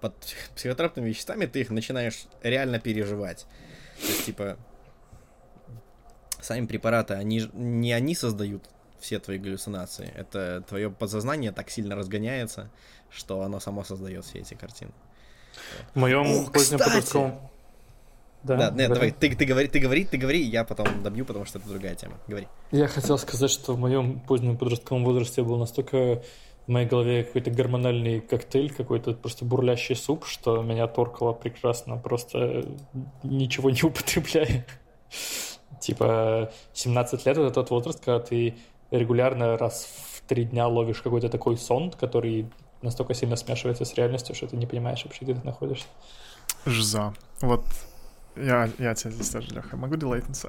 под психотропными веществами ты их начинаешь реально переживать. То есть, типа, сами препараты, они не они создают все твои галлюцинации. Это твое подсознание так сильно разгоняется, что оно само создает все эти картины. В моем О, позднем подростковом... Да, да нет, давай, ты, ты, говори, ты говори, ты говори, я потом добью, потому что это другая тема. Говори. Я хотел сказать, что в моем позднем подростковом возрасте был настолько в моей голове какой-то гормональный коктейль, какой-то просто бурлящий суп, что меня торкало прекрасно, просто ничего не употребляя. Типа 17 лет это тот возраст, когда ты регулярно раз в три дня ловишь какой-то такой сон, который настолько сильно смешивается с реальностью, что ты не понимаешь вообще, где ты находишься. Жиза. Вот я, я тебя здесь тоже, Леха. Могу релейтнуться?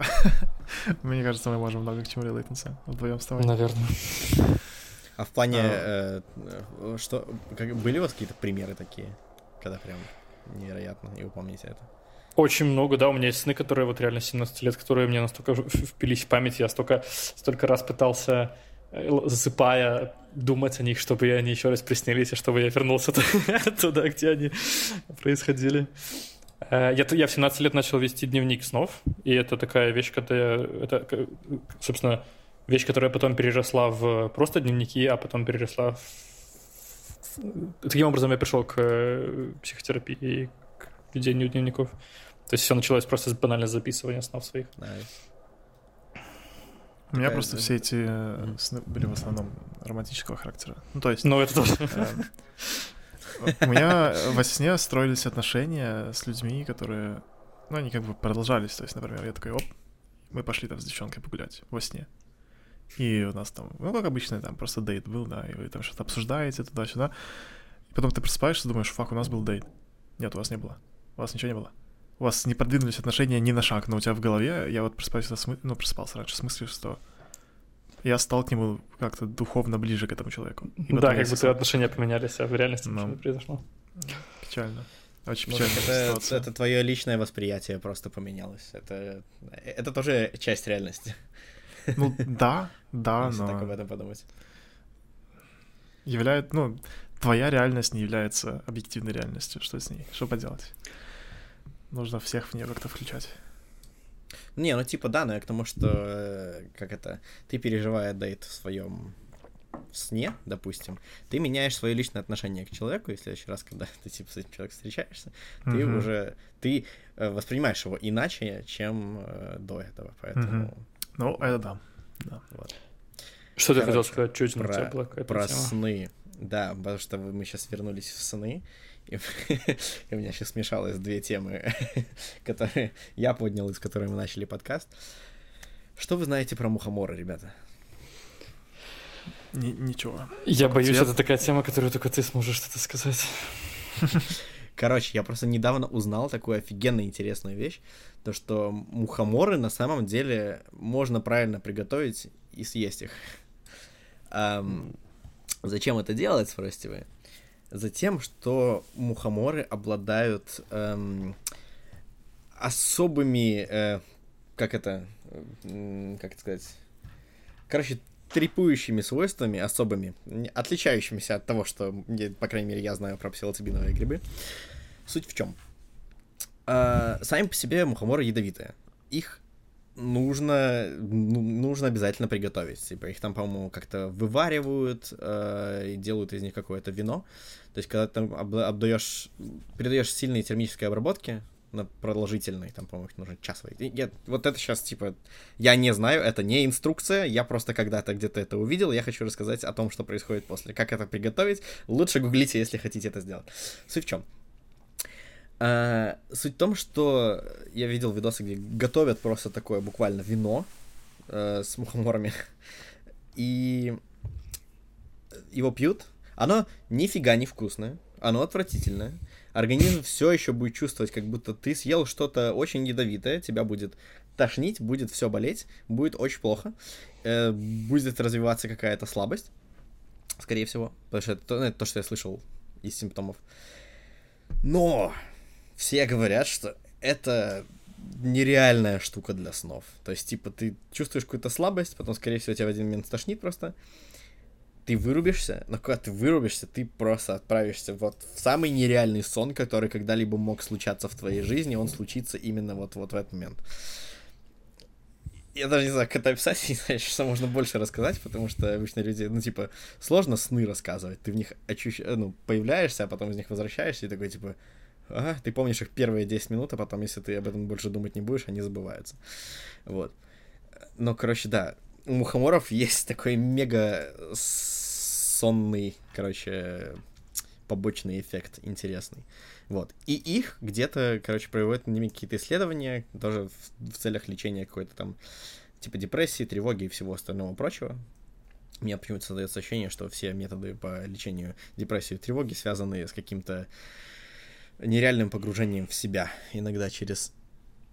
Мне кажется, мы можем много к чему релейтнуться вдвоем с тобой. Наверное. А в плане, э, что, как, были у вас какие-то примеры такие, когда прям невероятно, и вы помните это? Очень много, да, у меня есть сны, которые вот реально 17 лет, которые мне настолько впились в память, я столько, столько раз пытался, э, засыпая, думать о них, чтобы они еще раз приснились, и чтобы я вернулся туда, где они происходили. Э, я, я в 17 лет начал вести дневник снов, и это такая вещь, когда это, собственно, вещь, которая потом переросла в просто дневники, а потом переросла в... Таким образом я пришел к э, психотерапии и к ведению дневников. То есть все началось просто с банально записывания снов своих. Nice. У меня просто все эти э, сны были в основном романтического характера. Ну, то есть... Ну, это тоже. У меня во сне строились отношения с людьми, которые, ну, они как бы продолжались. То есть, например, я такой, оп, мы пошли там с девчонкой погулять во сне. И у нас там, ну, как обычно, там просто дейт был, да, и вы там что-то обсуждаете туда-сюда. И потом ты просыпаешься, думаешь, фак, у нас был дейт. Нет, у вас не было. У вас ничего не было. У вас не продвинулись отношения ни на шаг, но у тебя в голове, я вот просыпаюсь, ну, просыпался раньше с мыслью, что я стал к нему как-то духовно ближе к этому человеку. И да, как будто отношения поменялись, а в реальности не произошло. Печально. Очень печально. это, это твое личное восприятие просто поменялось. Это, это тоже часть реальности. Ну да, да, Если но... так об этом подумать. Являет, ну, твоя реальность не является объективной реальностью. Что с ней? Что поделать? Нужно всех в нее как-то включать. Не, ну типа да, но я к тому, что э, как это, ты переживая дейт в своем сне, допустим, ты меняешь свое личное отношение к человеку, и в следующий раз, когда ты типа с этим человеком встречаешься, mm-hmm. ты уже ты э, воспринимаешь его иначе, чем э, до этого, поэтому. Mm-hmm. Ну, это да. да. Вот. Что Короче, ты хотел сказать? Чуть про, у тебя была про тема? сны. Да, потому что мы сейчас вернулись в сны, и, и у меня сейчас смешалось две темы, которые я поднял, из которой мы начали подкаст. Что вы знаете про мухоморы, ребята? Н- ничего. Я боюсь, цвет... это такая тема, которую только ты сможешь что-то сказать. Короче, я просто недавно узнал такую офигенно интересную вещь, то что мухоморы на самом деле можно правильно приготовить и съесть их. Um, зачем это делать, спросите вы? Затем, что мухоморы обладают эм, особыми, э, как это, э, как это сказать, короче, трипующими свойствами особыми, отличающимися от того, что, по крайней мере, я знаю про псилоцибиновые грибы. Суть в чем? Э, сами по себе мухоморы ядовитые. Их нужно, ну, нужно обязательно приготовить. Типа их там, по-моему, как-то вываривают э, и делают из них какое-то вино. То есть, когда ты обдаешь, передаешь сильные термические обработки, на продолжительной, там, по-моему, нужно часовой. Я, вот это сейчас, типа, я не знаю, это не инструкция, я просто когда-то где-то это увидел, я хочу рассказать о том, что происходит после. Как это приготовить, лучше гуглите, если хотите это сделать. Суть в чем? А, суть в том, что я видел видосы, где готовят просто такое буквально вино э, с мухоморами, и его пьют. Оно нифига не вкусное, оно отвратительное. Организм все еще будет чувствовать, как будто ты съел что-то очень ядовитое, тебя будет тошнить, будет все болеть, будет очень плохо, э, будет развиваться какая-то слабость, скорее всего, потому что это, ну, это то, что я слышал из симптомов. Но все говорят, что это нереальная штука для снов. То есть, типа, ты чувствуешь какую-то слабость, потом, скорее всего, тебя в один момент тошнит просто. Ты вырубишься, но когда ты вырубишься, ты просто отправишься вот в самый нереальный сон, который когда-либо мог случаться в твоей жизни, он случится именно вот, вот в этот момент. Я даже не знаю, как это описать, не знаю, что можно больше рассказать, потому что обычно люди, ну, типа, сложно сны рассказывать. Ты в них ощущ... ну, появляешься, а потом из них возвращаешься и такой, типа, Ага, ты помнишь их первые 10 минут, а потом, если ты об этом больше думать не будешь, они забываются. Вот. Но, короче, да, у мухоморов есть такой мега сонный, короче, побочный эффект интересный. Вот. И их где-то, короче, проводят ними какие-то исследования, тоже в, в целях лечения какой-то там типа депрессии, тревоги и всего остального прочего. У меня почему-то создается ощущение, что все методы по лечению депрессии и тревоги связаны с каким-то нереальным погружением в себя, иногда через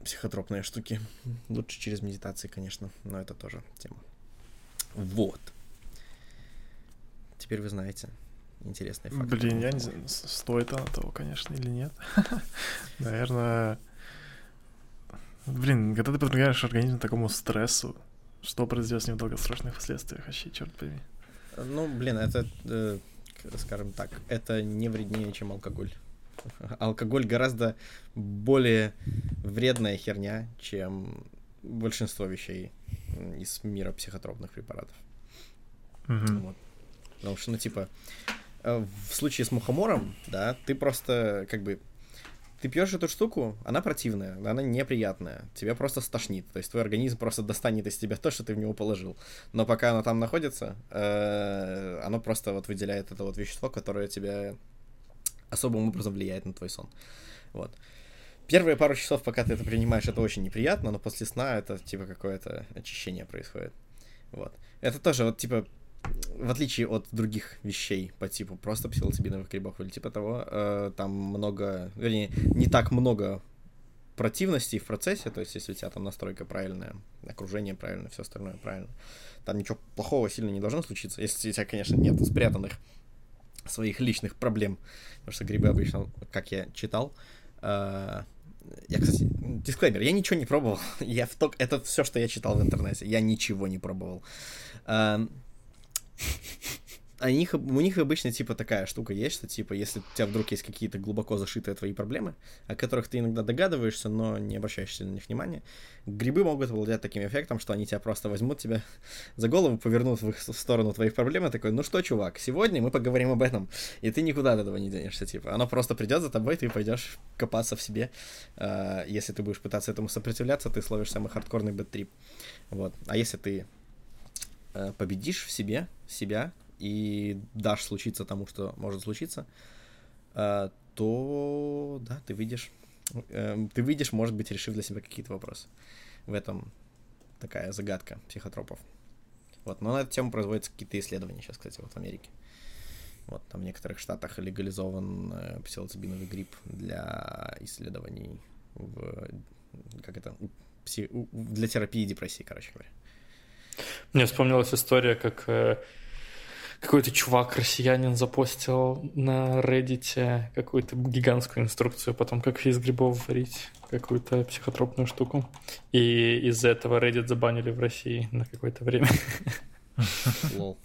психотропные штуки. Лучше через медитации, конечно, но это тоже тема. Вот. Теперь вы знаете интересный факт. Блин, я не знаю, стоит оно того, конечно, или нет. Наверное... Блин, когда ты подвергаешь организм такому стрессу, что произойдет с ним в долгосрочных последствиях, вообще, черт пойми. Ну, блин, это, э, скажем так, это не вреднее, чем алкоголь. Алкоголь гораздо более вредная херня, чем большинство вещей из мира психотропных препаратов. Мгм. Вот. Потому что, ну, типа, э, в случае с мухомором, да, ты просто, как бы, ты пьешь эту штуку, она противная, она неприятная, тебя просто стошнит, то есть твой организм просто достанет из тебя то, что ты в него положил. Но пока оно там находится, э, оно просто вот выделяет это вот вещество, которое тебя особым образом влияет на твой сон. Вот. Первые пару часов, пока ты это принимаешь, это очень неприятно, но после сна это типа какое-то очищение происходит. Вот. Это тоже вот типа в отличие от других вещей по типу просто псилоцибиновых грибов или типа того, э, там много, вернее, не так много противностей в процессе, то есть если у тебя там настройка правильная, окружение правильное, все остальное правильно, там ничего плохого сильно не должно случиться, если у тебя, конечно, нет спрятанных своих личных проблем, потому что грибы обычно, как я читал, э, я, кстати, дисклеймер, я ничего не пробовал, я в ток, это все, что я читал в интернете, я ничего не пробовал. Эм, у них, у них обычно типа такая штука есть, что типа если у тебя вдруг есть какие-то глубоко зашитые твои проблемы, о которых ты иногда догадываешься, но не обращаешь на них внимания, грибы могут обладать таким эффектом, что они тебя просто возьмут тебя за голову, повернут в их сторону твоих проблем и такой, ну что, чувак, сегодня мы поговорим об этом, и ты никуда от этого не денешься, типа, оно просто придет за тобой, ты пойдешь копаться в себе, э, если ты будешь пытаться этому сопротивляться, ты словишь самый хардкорный бэт-трип, вот, а если ты э, победишь в себе себя и дашь случиться тому, что может случиться, э, то да, ты выйдешь, э, ты выйдешь, может быть, решив для себя какие-то вопросы. В этом такая загадка психотропов. Вот, но на эту тему производятся какие-то исследования сейчас, кстати, вот в Америке. Вот, там в некоторых штатах легализован э, псилоцибиновый грипп для исследований в, как это, для терапии депрессии, короче говоря. Мне вспомнилась история, как какой-то чувак, россиянин, запостил на Reddit какую-то гигантскую инструкцию, потом как из грибов варить какую-то психотропную штуку. И из-за этого Reddit забанили в России на какое-то время. Был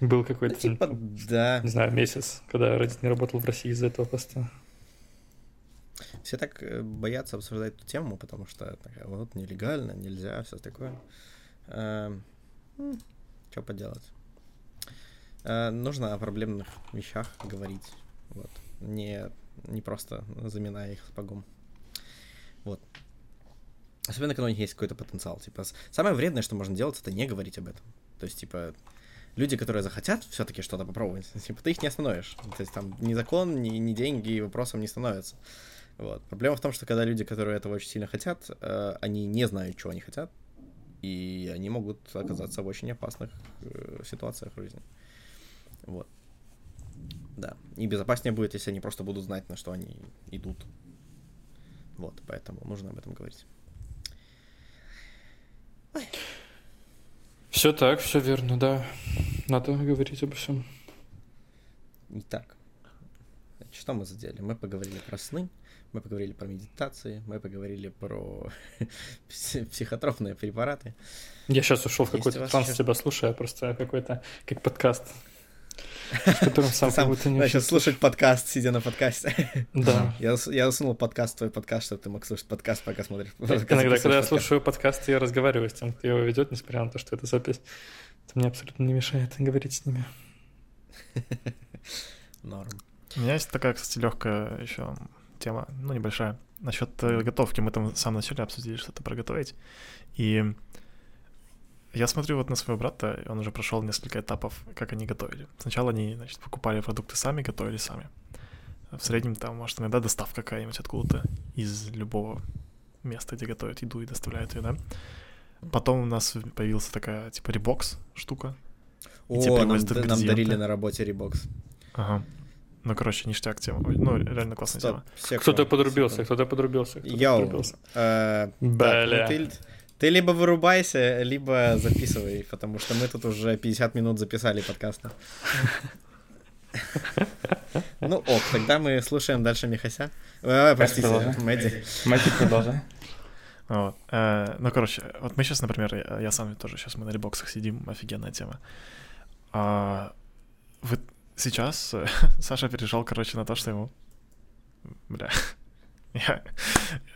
Ну, какой-то, типа, да. не знаю, месяц, когда Reddit не работал в России из-за этого поста. Все так э, боятся обсуждать эту тему, потому что вот нелегально, нельзя, все такое. что поделать? Э, нужно о проблемных вещах говорить. Вот. Не, не просто заминая их сапогом. Вот. Особенно, когда у них есть какой-то потенциал. Типа, самое вредное, что можно делать, это не говорить об этом. То есть, типа, люди, которые захотят все-таки что-то попробовать, типа, ты их не остановишь. То есть, там, ни закон, ни, ни деньги вопросом не становятся. Вот. Проблема в том, что когда люди, которые этого очень сильно хотят, э, они не знают, чего они хотят, и они могут оказаться в очень опасных э, ситуациях в жизни. Вот. Да. И безопаснее будет, если они просто будут знать, на что они идут. Вот, поэтому нужно об этом говорить. Все так, все верно, да. Надо говорить обо всем. Итак, что мы задели? Мы поговорили про сны, мы поговорили про медитации, мы поговорили про пси- психотропные препараты. Я сейчас ушел в какой-то транс, ещё- тебя слушаю, просто какой-то, как подкаст, в котором сам как будто не начал участвуешь. слушать подкаст, сидя на подкасте. Да. Я, усунул подкаст, твой подкаст, чтобы ты мог слушать подкаст, пока смотришь. Иногда, когда я подкаст. слушаю подкасст, я разговариваю с тем, кто его ведет, несмотря на то, что это запись. Это мне абсолютно не мешает говорить с ними. Норм. У меня есть такая, кстати, легкая еще тема, ну, небольшая. Насчет э, готовки. Мы там в самом начале обсудили что-то про готовить. И я смотрю вот на своего брата, и он уже прошел несколько этапов, как они готовили. Сначала они, значит, покупали продукты сами, готовили сами. В среднем там, может, иногда доставка какая-нибудь откуда-то из любого места, где готовят еду и доставляют ее, да. Потом у нас появилась такая, типа, ребокс штука. И О, нам, привозят д- нам ингредиенты. дарили на работе ребокс. Ага. Ну, короче, ништяк тема. Ну, реально классная Стоп, тема. Кто-то подрубился, кто-то подрубился. кто-то Йоу, подрубился. э, Бля. Ты, либо вырубайся, либо записывай, потому что мы тут уже 50 минут записали подкаста. Ну ок, тогда мы слушаем дальше Михася. Э, Простите. Мэдди. Мальчик, продолжай. Вот. Э, ну, короче, вот мы сейчас, например, я, сам тоже сейчас мы на ребоксах сидим, офигенная тема. А, вы сейчас э, Саша перешел, короче, на то, что ему... Бля. Я,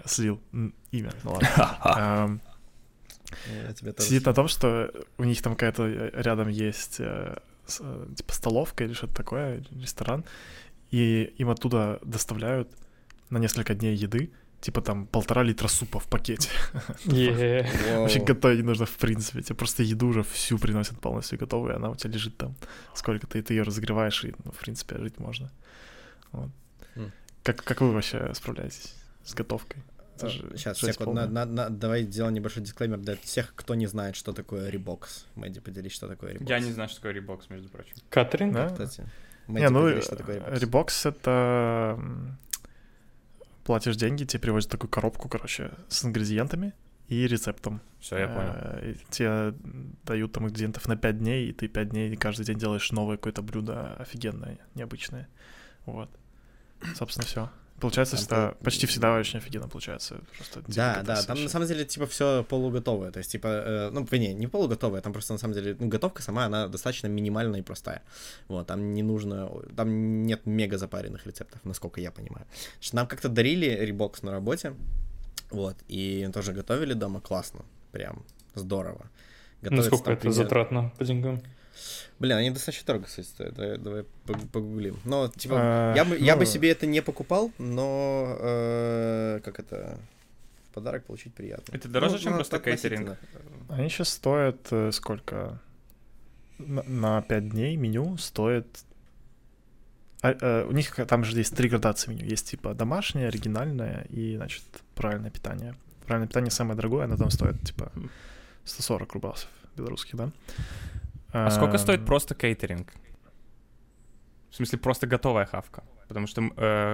слил имя, ну ладно. Эм, Я тебе тоже Сидит на том, что у них там какая-то э, рядом есть э, с- э, типа столовка или что-то такое, ресторан, и им оттуда доставляют на несколько дней еды, типа там полтора литра супа в пакете. Воу. Вообще готовить не нужно в принципе, тебе просто еду уже всю приносят полностью готовую, и она у тебя лежит там сколько-то, и ты ее разогреваешь, и, ну, в принципе, жить можно. Вот. М. Как, как вы вообще справляетесь с готовкой? Это же Сейчас, секунду, на- на- на- давай сделаем небольшой дисклеймер для тех, кто не знает, что такое ребокс. Мэдди, поделись, что такое ребокс. Я не знаю, что такое ребокс, между прочим. Катеринг? Да? Кстати, Не, Мэдди, ну, поделись, что такое ребокс. ребокс это платишь деньги, тебе привозят такую коробку, короче, с ингредиентами и рецептом. Все, я понял. Э, и Тебе дают там ингредиентов на 5 дней, и ты 5 дней каждый день делаешь новое какое-то блюдо офигенное, необычное. Вот. Собственно, все. Получается, Там что пол- почти всегда очень офигенно получается. Просто, типа, Да, да, там на самом деле, типа, все полуготовое. То есть, типа, э, ну, не, не полуготовое, там просто на самом деле, ну, готовка сама, она достаточно минимальная и простая. Вот, там не нужно, там нет мега запаренных рецептов, насколько я понимаю. Что нам как-то дарили ребокс на работе, вот, и тоже готовили дома классно, прям здорово. Готовится сколько там это примерно- затратно по деньгам? Блин, они достаточно дорого, кстати, стоят. Давай, давай пог- погуглим. Но, типа, А, я бы, я бы ну, себе это не покупал, но э, как это в подарок получить приятно. Это дороже, чем ну, просто кейтеринг? Они сейчас стоят э, сколько? На, на 5 дней меню стоит... А, э, у них там же есть три градации меню. Есть типа домашнее, оригинальное и, значит, правильное питание. Правильное питание самое дорогое, оно там стоит типа 140 рубласов белорусских, да? А сколько стоит Эм, просто кейтеринг? В смысле, просто готовая хавка? Потому что э,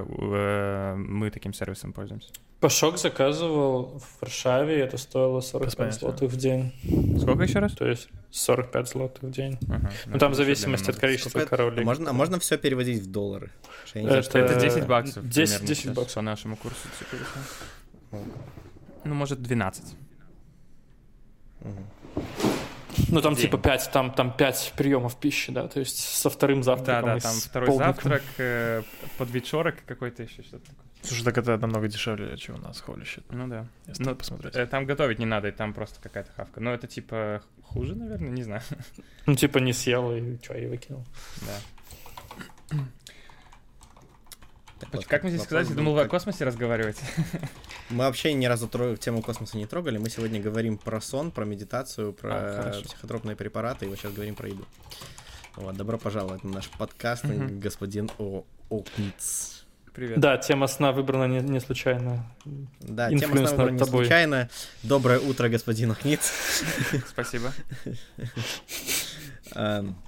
э, мы таким сервисом пользуемся. Пашок заказывал в Варшаве, это стоило 45 понятия. злотых в день. Сколько еще раз? То есть 45 злотых в день. Ага, Ну, там в это зависимости от количества Сколько это? королей. А можно, а можно все переводить в доллары? Это- Это Э, 10 баксов. 10 примерно 10 сейчас баксов. По нашему курсу. типа. Ну, может, 12. Мгм. Ну, там День. типа 5, там, там 5 приемов пищи, да, то есть со вторым Да, завтраком да, и там второй полдником. завтрак, э, подвечерок какой-то еще что-то такое. Слушай, так это намного дешевле, чем у нас shit, Ну да. если Ну, посмотреть. Э, Там готовить не надо, и там просто какая-то хавка. Но это типа хуже, наверное, не знаю. Ну, типа не съел и что, и выкинул. Да. Так вот, Как мне здесь сказать? Я думал, вы о как- космосе разговариваете. Мы вообще ни разу тро- тему космоса не трогали. Мы сегодня говорим про сон, про медитацию, про А, психотропные препараты, и вот сейчас говорим про еду. Вот, добро пожаловать на наш подкаст, Мгм. господин О- Окниц. Привет. Да, тема сна выбрана не, не случайно. Да, тема Инфлюенс снова над не тобой. случайно. Доброе утро, господин Окниц. Спасибо.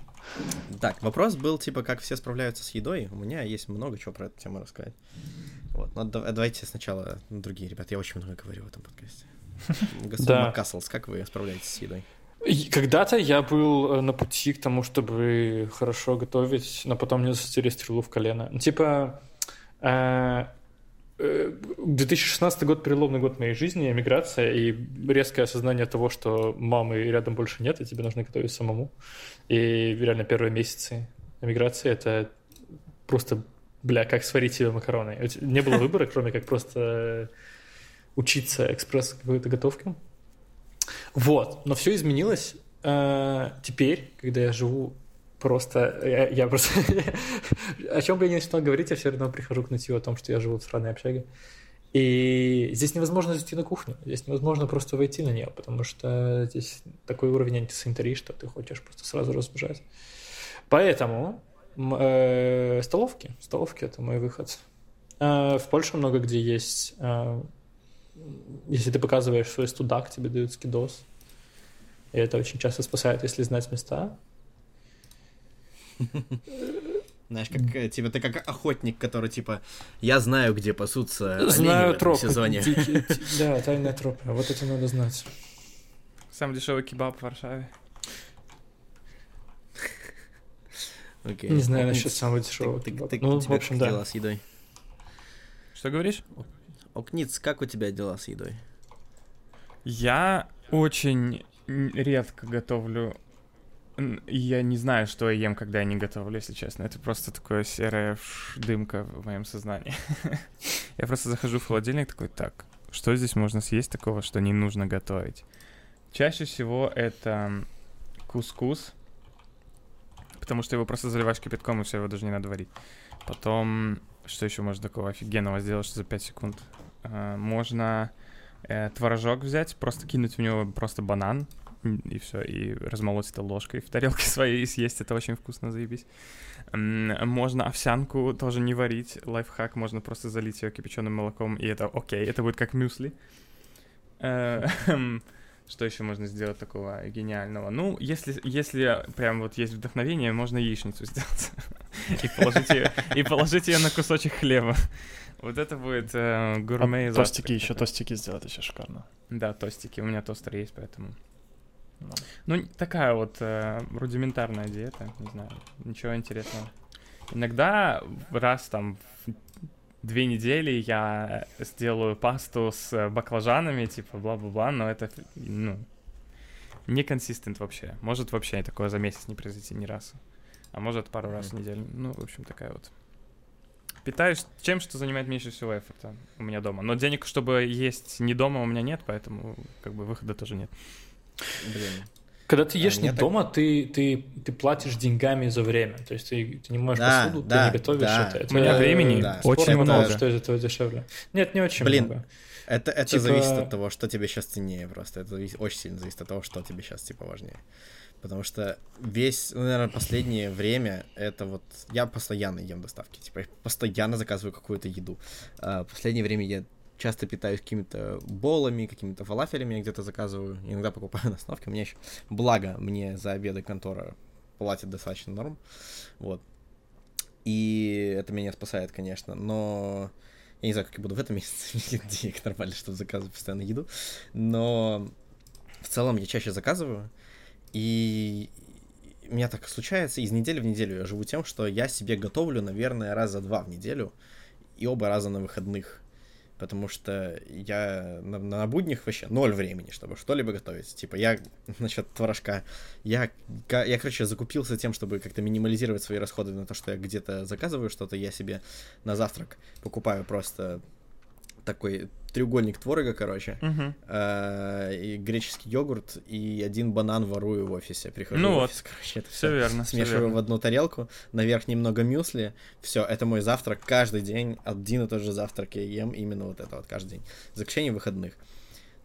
Так, вопрос был, типа, как все справляются с едой. У меня есть много чего про эту тему рассказать. Вот, но да- давайте сначала другие, ребят. Я очень много говорю в этом подкасте. Господин. Маккаслс, как вы справляетесь с едой? Когда-то я был э, на пути к тому, чтобы хорошо готовить, но потом мне засадили стрелу в колено. Ну, Типа, э, э, 2016 год переломный год моей жизни, эмиграция и резкое осознание того, что мамы рядом больше нет, и тебе нужно готовить самому. И реально первые месяцы эмиграции это просто, бля, как сварить себе макароны. Не было выбора, кроме как просто учиться экспресс какой-то готовке. Вот, но все изменилось э, теперь, когда я живу просто... Я, я просто... о чем бы я ни начинал говорить, я все равно прихожу к нытью о том, что я живу в странной общаге. И здесь невозможно зайти на кухню, здесь невозможно просто войти на нее, потому что здесь такой уровень антисанитарии, что ты хочешь просто сразу разбежать. Поэтому э, столовки, столовки это мой выход. Э, в Польше много где есть э, если ты показываешь свой студак, тебе дают скидос. И это очень часто спасает, если знать места. Знаешь, как, э, типа, ты как охотник, который, типа, я знаю, где пасутся олени в Знаю этом тропы. сезоне. дикие, ти- Да, тайные тропы. А Вот это надо знать. Самый дешевый кебаб в Варшаве. Окей. Не знаю насчет самого дешевого. ты- ты- Ну, у в тебя общем, как да. дела с едой? Что говоришь? Окниц, как у тебя дела с едой? Я очень редко готовлю. Я не знаю, что я ем, когда я не готовлю, если честно. Это просто такое серая дымка в моем сознании. Я просто захожу в холодильник такой, так, что здесь можно съесть такого, что не нужно готовить? Чаще всего это кускус, потому что его просто заливаешь кипятком, и все, его даже не надо варить. Потом, что еще можно такого офигенного сделать, что за 5 секунд? А, Можно э, творожок взять, просто кинуть в него просто банан, и все, и размолоть это ложкой в тарелке своей и съесть. Это очень вкусно, заебись. Можно овсянку тоже не варить. Лайфхак, можно просто залить ее кипяченым молоком, и это окей, это будет как мюсли. Э, Что еще можно сделать такого гениального? Ну, если, если прям вот есть вдохновение, можно яичницу сделать. И положить ее, и положить ее на кусочек хлеба. Вот это будет э, гурме А завтрак тостики еще, тостики сделать еще шикарно. Да, тостики. У меня тостер есть, поэтому. Ну. Ну, такая вот э, рудиментарная диета, не знаю, ничего интересного. Иногда раз там в две недели я сделаю пасту с э, баклажанами, типа бла-бла-бла, но это, ну, не консистент вообще. Может вообще такое за месяц не произойти ни разу. А может пару раз в неделю. Ну, в общем, такая вот. Питаюсь чем, что занимает меньше всего эффекта у меня дома. Но денег, чтобы есть не дома, у меня нет, поэтому как бы выхода тоже нет. Блин. Когда ты А, ешь мне не так- дома, ты, ты, ты платишь деньгами за время. То есть ты, ты не моешь Да, посуду, да, ты не готовишь да. это. У меня это, времени да. очень вопрос, много. Что из этого дешевле? Нет, не очень Блин, много. Это, это Типа- зависит от того, что тебе сейчас ценнее просто. Это завис- очень сильно зависит от того, что тебе сейчас типа важнее. Потому что весь, ну, наверное, последнее время это вот... Я постоянно ем доставки. Типа, я постоянно заказываю какую-то еду. А, последнее время я часто питаюсь какими-то болами, какими-то фалафелями я где-то заказываю. Иногда покупаю на остановке. У меня еще... Благо, мне за обеды контора платит достаточно норм. Вот. И это меня спасает, конечно. Но я не знаю, как я буду в этом месяце нет денег нормально, чтобы заказывать постоянно еду. Но в целом я чаще заказываю. И у меня так случается, из недели в неделю я живу тем, что я себе готовлю, наверное, раза два в неделю. И оба раза на выходных. Потому что я на, на буднях вообще ноль времени, чтобы что-либо готовить. Типа я насчет творожка. Я, я, короче, закупился тем, чтобы как-то минимализировать свои расходы на то, что я где-то заказываю что-то. Я себе на завтрак покупаю просто такой треугольник творога, короче, Мгм. э, и греческий йогурт, и один банан ворую в офисе. Прихожу Ну в вот. офис, короче, это Все верно. смешиваю верно. в одну тарелку, наверх немного мюсли, все, это мой завтрак каждый день, один и тот же завтрак я ем, именно вот это вот каждый день, за исключением выходных.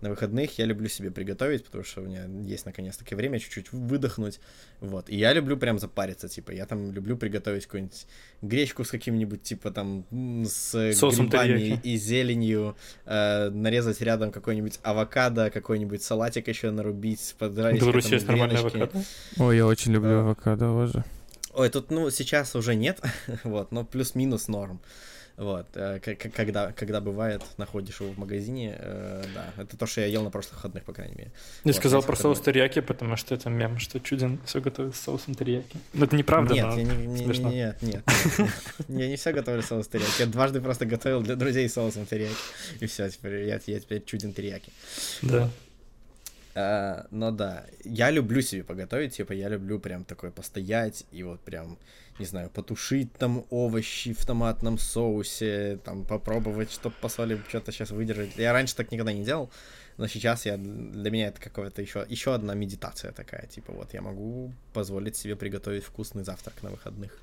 На выходных я люблю себе приготовить, потому что у меня есть наконец-таки время чуть-чуть выдохнуть, вот. И я люблю прям запариться, типа, я там люблю приготовить какую-нибудь гречку с каким-нибудь, типа, там, с Соусом грибами терияки. и зеленью, э, нарезать рядом какой-нибудь авокадо, какой-нибудь салатик еще нарубить, В подрать Беларуси есть нормальная авокадо. Ой, я очень люблю А. авокадо, боже. Ой, тут, ну, сейчас уже нет, вот, но плюс-минус норм. Вот, э, когда, когда бывает, находишь его в магазине, э, да, это то, что я ел на прошлых выходных, по крайней мере. Я Вот, сказал про соус терияки, потому что это мем, что Чудин все готовит с соусом терияки. Ну, это неправда, нет, но я не, не- смешно. нет, нет, нет, нет. Я не все готовлю соус терияки. Я дважды просто готовил для друзей соусом терияки. И все, теперь я, я теперь чудин терияки. Да. А, но да, я люблю себе поготовить, типа, я люблю прям такой постоять и вот прям, не знаю, потушить там овощи в томатном соусе, там попробовать, чтобы по соли что-то сейчас выдержать. Я раньше так никогда не делал, но сейчас я, для меня это какое-то еще, еще одна медитация такая, типа, вот я могу позволить себе приготовить вкусный завтрак на выходных.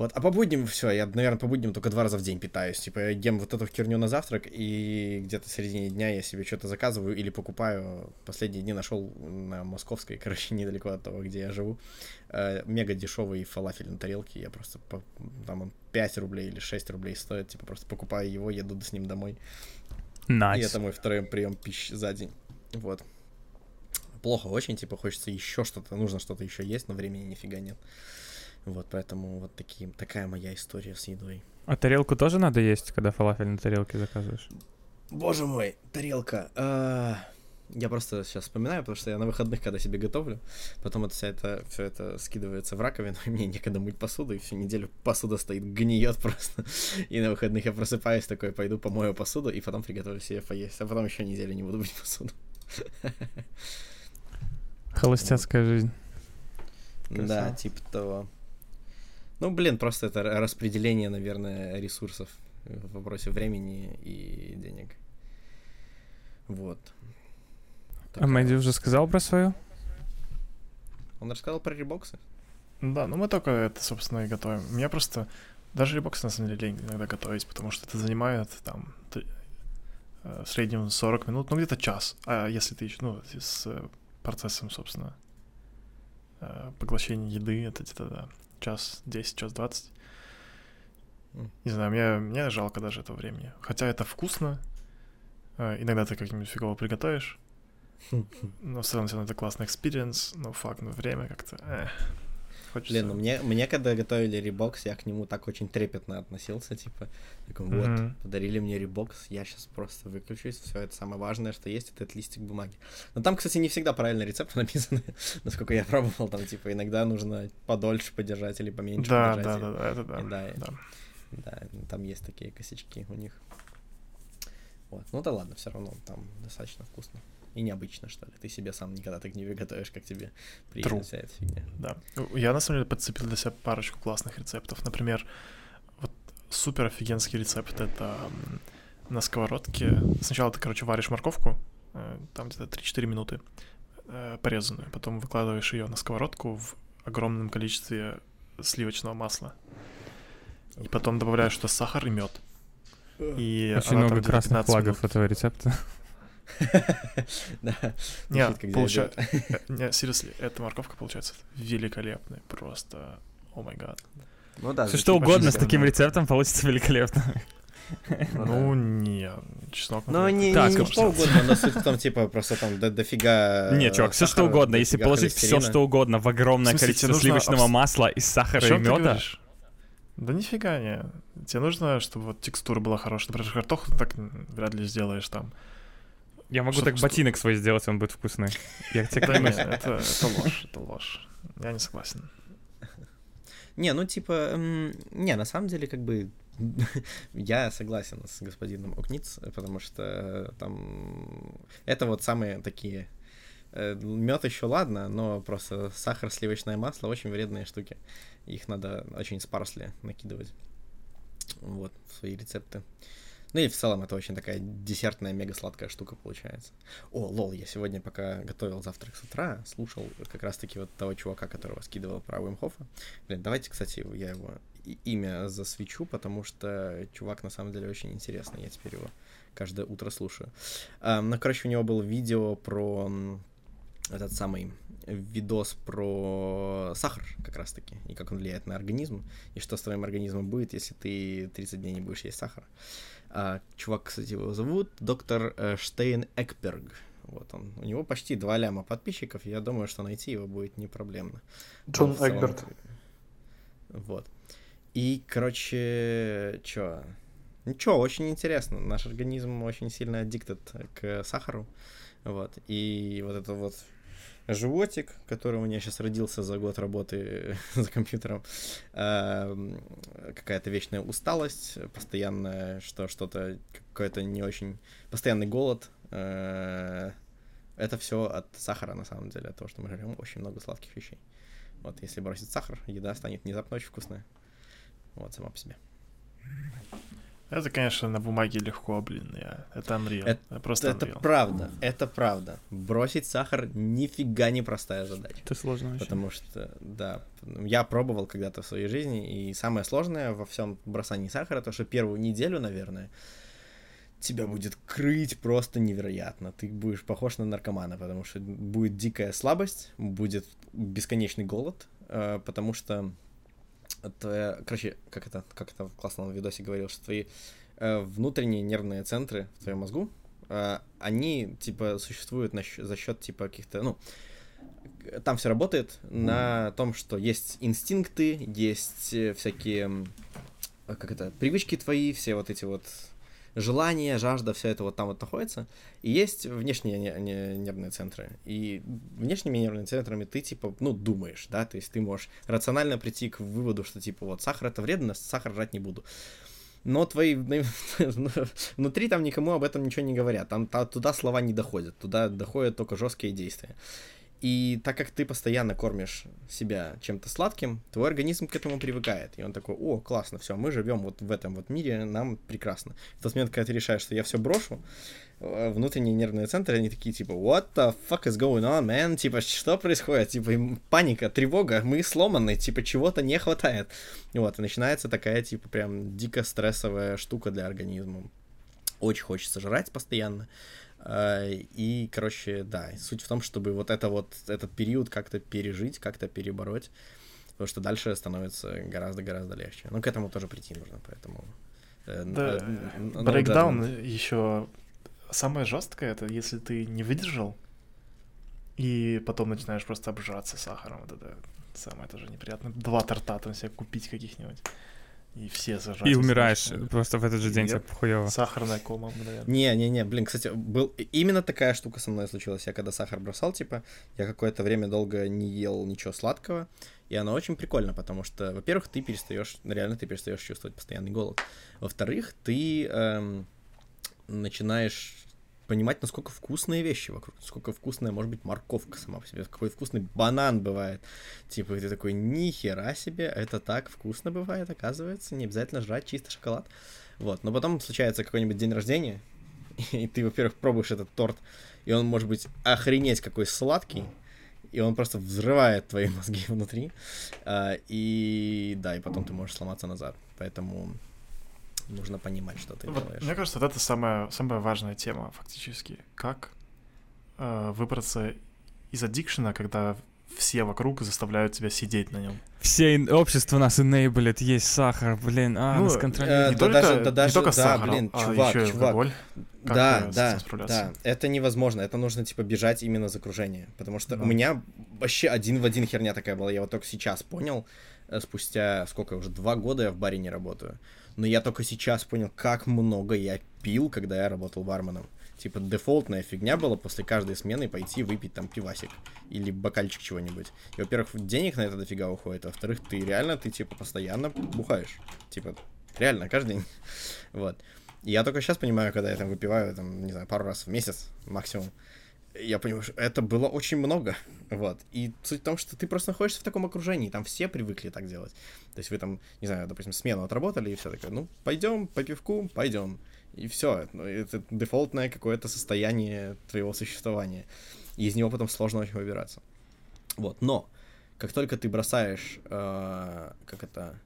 Вот, а по будням все, я, наверное, по будням только два раза в день питаюсь. Типа, я ем вот эту херню на завтрак, и где-то в середине дня я себе что-то заказываю или покупаю. Последние дни нашел на Московской, короче, недалеко от того, где я живу, э, мега дешевый фалафель на тарелке. Я просто, по- там он 5 рублей или 6 рублей стоит, типа, просто покупаю его, еду с ним домой. И Nice. это мой второй прием пищи за день. Вот. Плохо очень, типа, хочется еще что-то, нужно что-то еще есть, но времени нифига нет. Вот, поэтому вот такие, такая моя история с едой. А тарелку тоже надо есть, когда фалафель на тарелке заказываешь? Боже мой, тарелка. А, Я просто сейчас вспоминаю, потому что я на выходных, когда себе готовлю, потом это вся это, все это скидывается в раковину, и мне некогда мыть посуду, и всю неделю посуда стоит, гниет просто. И на выходных я просыпаюсь такой, пойду помою посуду, и потом приготовлю себе поесть, а потом еще неделю не буду мыть посуду. Холостяцкая жизнь. Да, Красава. типа того. Ну, блин, просто это распределение, наверное, ресурсов в вопросе времени и денег. Вот. А Такая Мэдди вот уже сказал про свою? Он рассказал про ребоксы. Да, ну мы только это, собственно, и готовим. Меня просто даже ребокс на самом деле лень иногда готовить, потому что это занимает там э, в среднем 40 минут, ну где-то час. А если ты еще, ну, с процессом, собственно, э, поглощения еды, это где-то, да, час 10, час 20. М. Не знаю, мне, мне жалко даже этого времени. Хотя это вкусно. Э, Иногда ты как-нибудь фигово приготовишь. Но в целом все равно это классный experience. Но факт, ну время как-то... э, Хочется... Блин, ну мне, мне когда готовили ребокс, я к нему так очень трепетно относился, типа, такой, вот, Мгм. подарили мне ребокс, я сейчас просто выключусь, все это самое важное, что есть, это этот листик бумаги. Но там, кстати, не всегда правильно рецепты написаны, насколько я пробовал, там, типа, иногда нужно подольше подержать или поменьше Да, подержать. да, да, да, это да. и да, и- да. Да, там есть такие косячки у них. Вот. Ну да ладно, все равно там достаточно вкусно. И необычно, что ли. Ты себе сам никогда так не готовишь, как тебе True. вся эта фигня. Да. Я на самом деле подцепил для себя парочку классных рецептов. Например, вот супер офигенский рецепт это на сковородке. Сначала ты, короче, варишь морковку, э, там где-то 3-4 минуты э, порезанную. Потом выкладываешь ее на сковородку в огромном количестве сливочного масла. И потом добавляешь туда сахар и мед. И Очень много красных 15 флагов минут. этого рецепта. Да. Не, Звучит как получа- диабет. э, Не, seriously, эта морковка получается великолепная. Просто, о май гад. Ну да. Все что угодно с таким рецептом получится великолепно. Ну Ну, да. не, чеснок. Ну, не, Так, не, не что угодно, но суть в том, типа, просто там до, дофига... Не, чувак, все что угодно. Если положить все что угодно в огромное количество сливочного масла и сахара и меда? Да нифига не. Тебе нужно, чтобы вот текстура была хорошая. Например, картоху так вряд ли сделаешь там. Я могу Что- так что- ботинок свой сделать, он будет вкусный. Я тебе Да клянусь. это, это ложь, это ложь. Я не согласен. Не, ну типа, не, на самом деле, как бы, я согласен с господином Укниц, потому что э, там это вот самые такие мед еще ладно, но просто сахар, сливочное масло очень вредные штуки. Их надо очень спарсли накидывать. Вот, в свои рецепты. Ну и в целом это очень такая десертная, мега сладкая штука получается. О, лол, я сегодня, пока готовил завтрак с утра, слушал как раз-таки вот того чувака, которого скидывал про Уимхофа. Блин, давайте, кстати, я его имя засвечу, потому что чувак на самом деле очень интересный, я теперь его каждое утро слушаю. Ну, короче, у него было видео про этот самый видос про сахар как раз-таки, и как он влияет на организм, и что с твоим организмом будет, если ты 30 дней не будешь есть сахар. А, чувак, кстати, его зовут доктор э, Штейн Экберг. Вот он. У него почти 2 ляма подписчиков, я думаю, что найти его будет не проблемно. Джон в целом, Эгберт. Вот. И, короче, чё? Ничего, очень интересно. Наш организм очень сильно аддиктед к сахару. Вот. И вот это вот животик, который у меня сейчас родился за год работы за компьютером, эм, какая-то вечная усталость, постоянное что что-то, какой-то не очень, постоянный голод, э, это все от сахара на самом деле, от того, что мы жрем очень много сладких вещей. Вот, если бросить сахар, еда станет внезапно очень вкусная. Вот, сама по себе. Это, конечно, на бумаге легко, блин. Я... Это Unreal. Это- Это, просто это Unreal. правда, это правда. Бросить сахар нифига не простая задача. Это сложно очень. Потому что, да, я пробовал когда-то в своей жизни, и самое сложное во всем бросании сахара, то, что первую неделю, наверное, тебя будет крыть просто невероятно. Ты будешь похож на наркомана, потому что будет дикая слабость, будет бесконечный голод, э, потому что твоя, короче, как это, как это классно на видосе говорил, что твои э, внутренние нервные центры в твоем мозгу, э, они, типа, существуют на за счет, типа, каких-то, ну, там все работает на том, что есть инстинкты, есть э, всякие, как это, привычки твои, все вот эти вот желания, жажда, все это вот там вот находится. И есть внешние не- не- нервные центры. И внешними нервными центрами ты, типа, ну, думаешь, да, то есть ты можешь рационально прийти к выводу, что, типа, вот, сахар это вредно, сахар жрать не буду. Но твои внутри там никому об этом ничего не говорят. Там та- туда слова не доходят. Туда доходят только жесткие действия. И так как ты постоянно кормишь себя чем-то сладким, твой организм к этому привыкает. И он такой, о, классно, все, мы живем вот в этом вот мире, нам прекрасно. В тот момент, когда ты решаешь, что я все брошу, э, внутренние нервные центры, они такие, типа, what the fuck is going on, man? Типа, что происходит? Типа, паника, тревога, мы сломаны, типа, чего-то не хватает. Вот, и начинается такая, типа, прям дико стрессовая штука для организма. Очень хочется жрать постоянно. А, И, короче, да, суть в том, чтобы вот это вот, этот период как-то пережить, как-то перебороть, потому что дальше становится гораздо-гораздо легче. Но к этому тоже прийти нужно, поэтому... э, Да, э, no брейкдаун judgment. еще самое жесткое, это если ты не выдержал, и потом начинаешь просто обжираться сахаром. Вот это самое тоже неприятно. Два торта там себе купить каких-нибудь. И все зажать. И умираешь Нет. просто в этот же день, тебе Нет. хуёво. Сахарная кома, наверное. Не-не-не, блин, кстати, был именно такая штука со мной случилась. Я когда сахар бросал, типа, я какое-то время долго не ел ничего сладкого, и оно очень прикольно, потому что, во-первых, ты перестаешь, реально ты перестаешь чувствовать постоянный голод. Во-вторых, ты эм, начинаешь понимать, насколько вкусные вещи вокруг, насколько вкусная может быть морковка сама по себе, какой вкусный банан бывает. Типа, ты такой, ни хера себе, это так вкусно бывает, оказывается, не обязательно жрать чисто шоколад. Вот, но потом случается какой-нибудь день рождения, и ты, во-первых, пробуешь этот торт, и он может быть охренеть какой сладкий, и он просто взрывает твои мозги внутри, а, и да, и потом ты можешь сломаться назад, поэтому нужно понимать, что ты Вот, делаешь. мне кажется, вот это самая, самая важная тема фактически. Как э, выбраться из аддикшена, когда все вокруг заставляют тебя сидеть на нем. Все общество нас enablet, есть сахар, блин, а, Ну, нас э, контролирует. не, да только, даже- да не даже- только да, сахар, блин, а чувак, еще чувак. алкоголь. Как да, э, да, да, это невозможно, это нужно, типа, бежать именно за окружение, потому что Да. у меня вообще один в один херня такая была, я вот только сейчас понял, э, спустя, сколько, уже два года я в баре не работаю, но я только сейчас понял, как много я пил, когда я работал барменом. Типа, дефолтная фигня была после каждой смены пойти выпить там пивасик или бокальчик чего-нибудь. И, во-первых, денег на это дофига уходит, а во-вторых, ты реально, ты, типа, постоянно бухаешь. Типа, реально, каждый день. Вот. И я только сейчас понимаю, когда я там выпиваю, там, не знаю, пару раз в месяц максимум, я понимаю, что это было очень много, вот. И суть в том, что ты просто находишься в таком окружении, там все привыкли так делать. То есть вы там, не знаю, допустим, смену отработали, и все такое, ну, пойдем по пивку, пойдем. И все, это дефолтное какое-то состояние твоего существования. И из него потом сложно очень выбираться. Вот, но как только ты бросаешь, э, как это,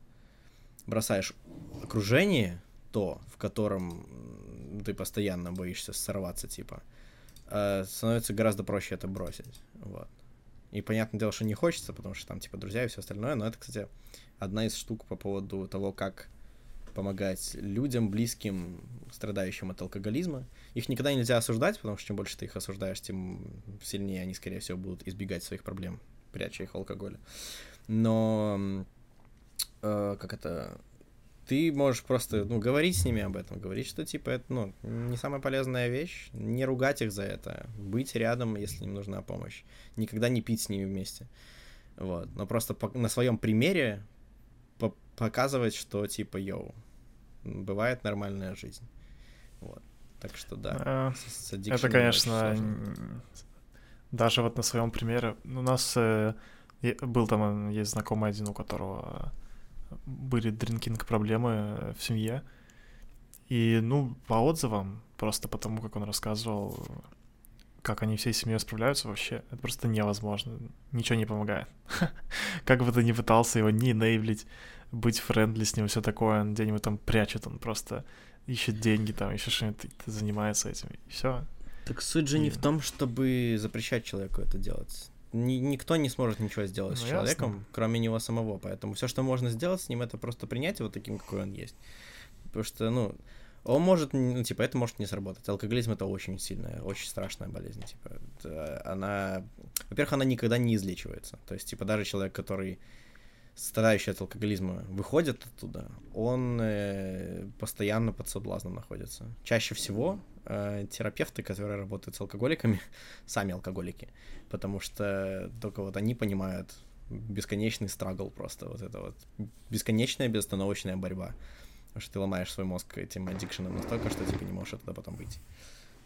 бросаешь окружение, то, в котором ты постоянно боишься сорваться, типа, э, становится гораздо проще это бросить. Вот. И понятное дело, что не хочется, потому что там, типа, друзья и все остальное, но это, кстати, одна из штук по поводу того, как помогать людям, близким, страдающим от алкоголизма. Их никогда нельзя осуждать, потому что чем больше ты их осуждаешь, тем сильнее они, скорее всего, будут избегать своих проблем, пряча их алкоголе. Но, э, как это, ты можешь просто, ну, говорить с ними об этом, говорить, что, типа, это, ну, не самая полезная вещь, не ругать их за это, быть рядом, если им нужна помощь, никогда не пить с ними вместе, вот, но просто по- на своем примере по- показывать, что, типа, йоу, бывает нормальная жизнь, вот, так что, да, с- с Это, конечно, даже вот на своем примере. У нас э, был там, э, есть знакомый один, у которого были дринкинг проблемы э, в семье. И, ну, по отзывам, просто потому, как он рассказывал, как они всей семьей справляются, вообще, это просто невозможно. Ничего не помогает. Как бы ты ни пытался его не нейвлить, быть френдли с ним, все такое, он где-нибудь там прячет, он просто ищет деньги там, еще что-нибудь занимается этим, и все. Так суть же не в том, чтобы запрещать человеку это делать. Ни- никто не сможет ничего сделать с Ну, человеком, ясно. кроме него самого. Поэтому все, что можно сделать с ним, это просто принять его таким, какой он есть. Потому что, ну, Он может, ну, типа, это может не сработать. Алкоголизм это очень сильная, очень страшная болезнь. Типа, это, она, во-первых, она никогда не излечивается. То есть, типа, даже человек, который страдающий от алкоголизма выходит оттуда, он э, постоянно под соблазном находится. Чаще всего э, терапевты, которые работают с алкоголиками, сами алкоголики, потому что только вот они понимают бесконечный страгл просто, вот это вот бесконечная безостановочная борьба. Потому что ты ломаешь свой мозг этим аддикшеном настолько, что типа не можешь оттуда потом выйти.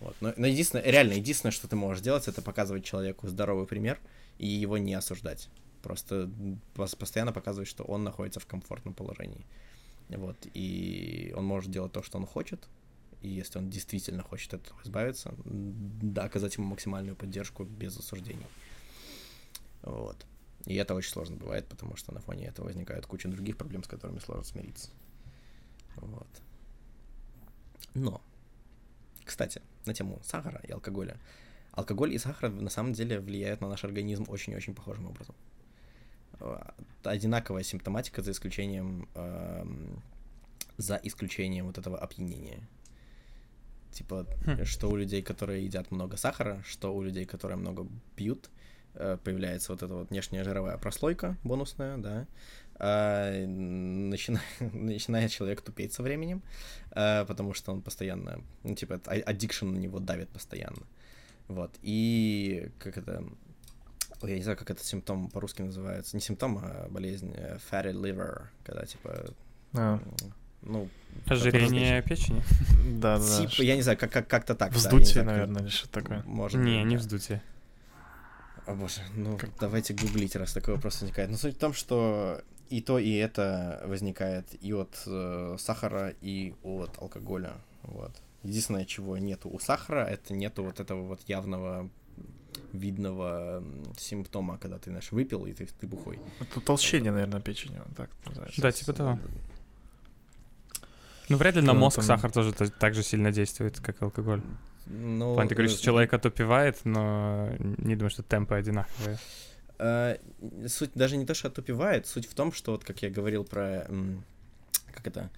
Вот. Но, но единственное, реально, единственное, что ты можешь делать, это показывать человеку здоровый пример и его не осуждать. Просто постоянно показывать, что он находится в комфортном положении. Вот. И он может делать то, что он хочет. И если он действительно хочет от этого избавиться, да, оказать ему максимальную поддержку без осуждений. Вот. И это очень сложно бывает, потому что на фоне этого возникает куча других проблем, с которыми сложно смириться. Вот. Но, кстати, на тему сахара и алкоголя. Алкоголь и сахар на самом деле влияют на наш организм очень-очень похожим образом. Э, одинаковая симптоматика за исключением э, за исключением вот этого опьянения. Типа, хм. что у людей, которые едят много сахара, что у людей, которые много пьют, э, появляется вот эта вот внешняя жировая прослойка бонусная, да, э, начинает, начинает человек тупеть со временем, э, потому что он постоянно, ну, типа, аддикшн на него давит постоянно. Вот, и как это, я не знаю, как этот симптом по-русски называется. Не симптом, а болезнь э, fatty liver, когда типа... А. Ну, Ожирение печени? Да, да. Типа, я не знаю, как, как, как-то так. Вздутие, наверное, или что такое. Может не, не вздутие. О боже, ну как... давайте гуглить, раз такой вопрос возникает. Но суть в том, что и то, и это возникает и от э, сахара, и от алкоголя. Вот. Единственное, чего нету у сахара, это нету вот этого вот явного видного симптома, когда ты, знаешь, выпил, и ты, ты бухой. Это толщение, наверное, печени, так называется. Да, типа того. Ну, вряд ли на мозг сахар тоже так же сильно действует, как алкоголь. Ну, План, ты говоришь, что человек отупевает, но не думаю, что темпы одинаковые. Uh, суть даже не то, что отупевает, суть в том, что вот как я говорил про как это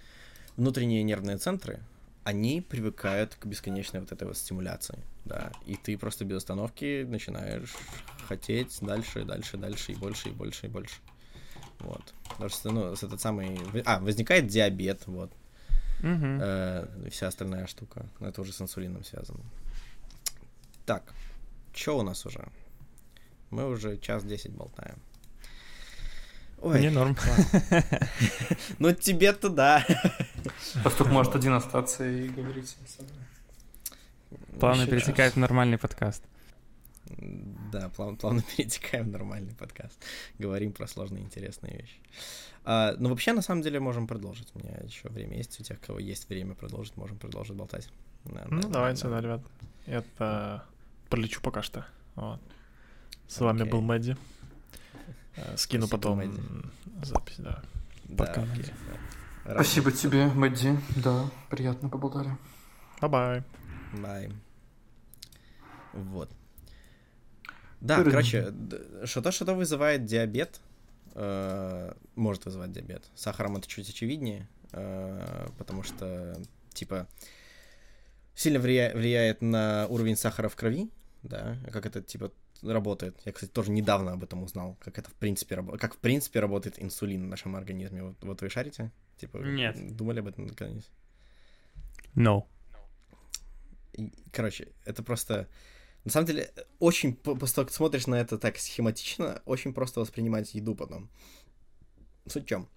внутренние нервные центры, они привыкают к бесконечной вот этой вот стимуляции, да, и ты просто без остановки начинаешь хотеть дальше, дальше, дальше, и больше, и больше, и больше. Вот. Потому что, ну, этот самый... А, возникает диабет, вот. Угу. Э, вся остальная штука. Но это уже с инсулином связано. Так, что у нас уже? Мы уже час десять болтаем. Ой, Мне норм. Ну, тебе-то да. Пастух может один остаться и говорить Плавно перетекает в нормальный подкаст. Да, плавно, плавно перетекаем в нормальный подкаст. Говорим про сложные интересные вещи. А, ну, вообще, на самом деле, можем продолжить. У меня еще время есть. У тех, кого есть время продолжить, можем продолжить болтать. Да, ну, да, давайте, да, ребят. Это пролечу пока что. Вот. С okay. вами был Мэдди. Э, скину Спасибо, потом Мэдди. запись, да. Да, окей. Спасибо тебе, Мэдди. Да, приятно поболтали. Bye-bye. Bye. Вот. Да, Ты короче, что-то, что-то вызывает диабет, э, может вызывать диабет. Сахаром это чуть очевиднее, э, потому что, типа, сильно влия- влияет на уровень сахара в крови, да, как это, типа, работает. Я, кстати, тоже недавно об этом узнал, как это в принципе работает, как в принципе работает инсулин в нашем организме. Вот, вот вы шарите? Типа, Нет. Думали об этом когда-нибудь? No. Короче, это просто... На самом деле, очень, после того, как смотришь на это так схематично, очень просто воспринимать еду потом. Суть в чем?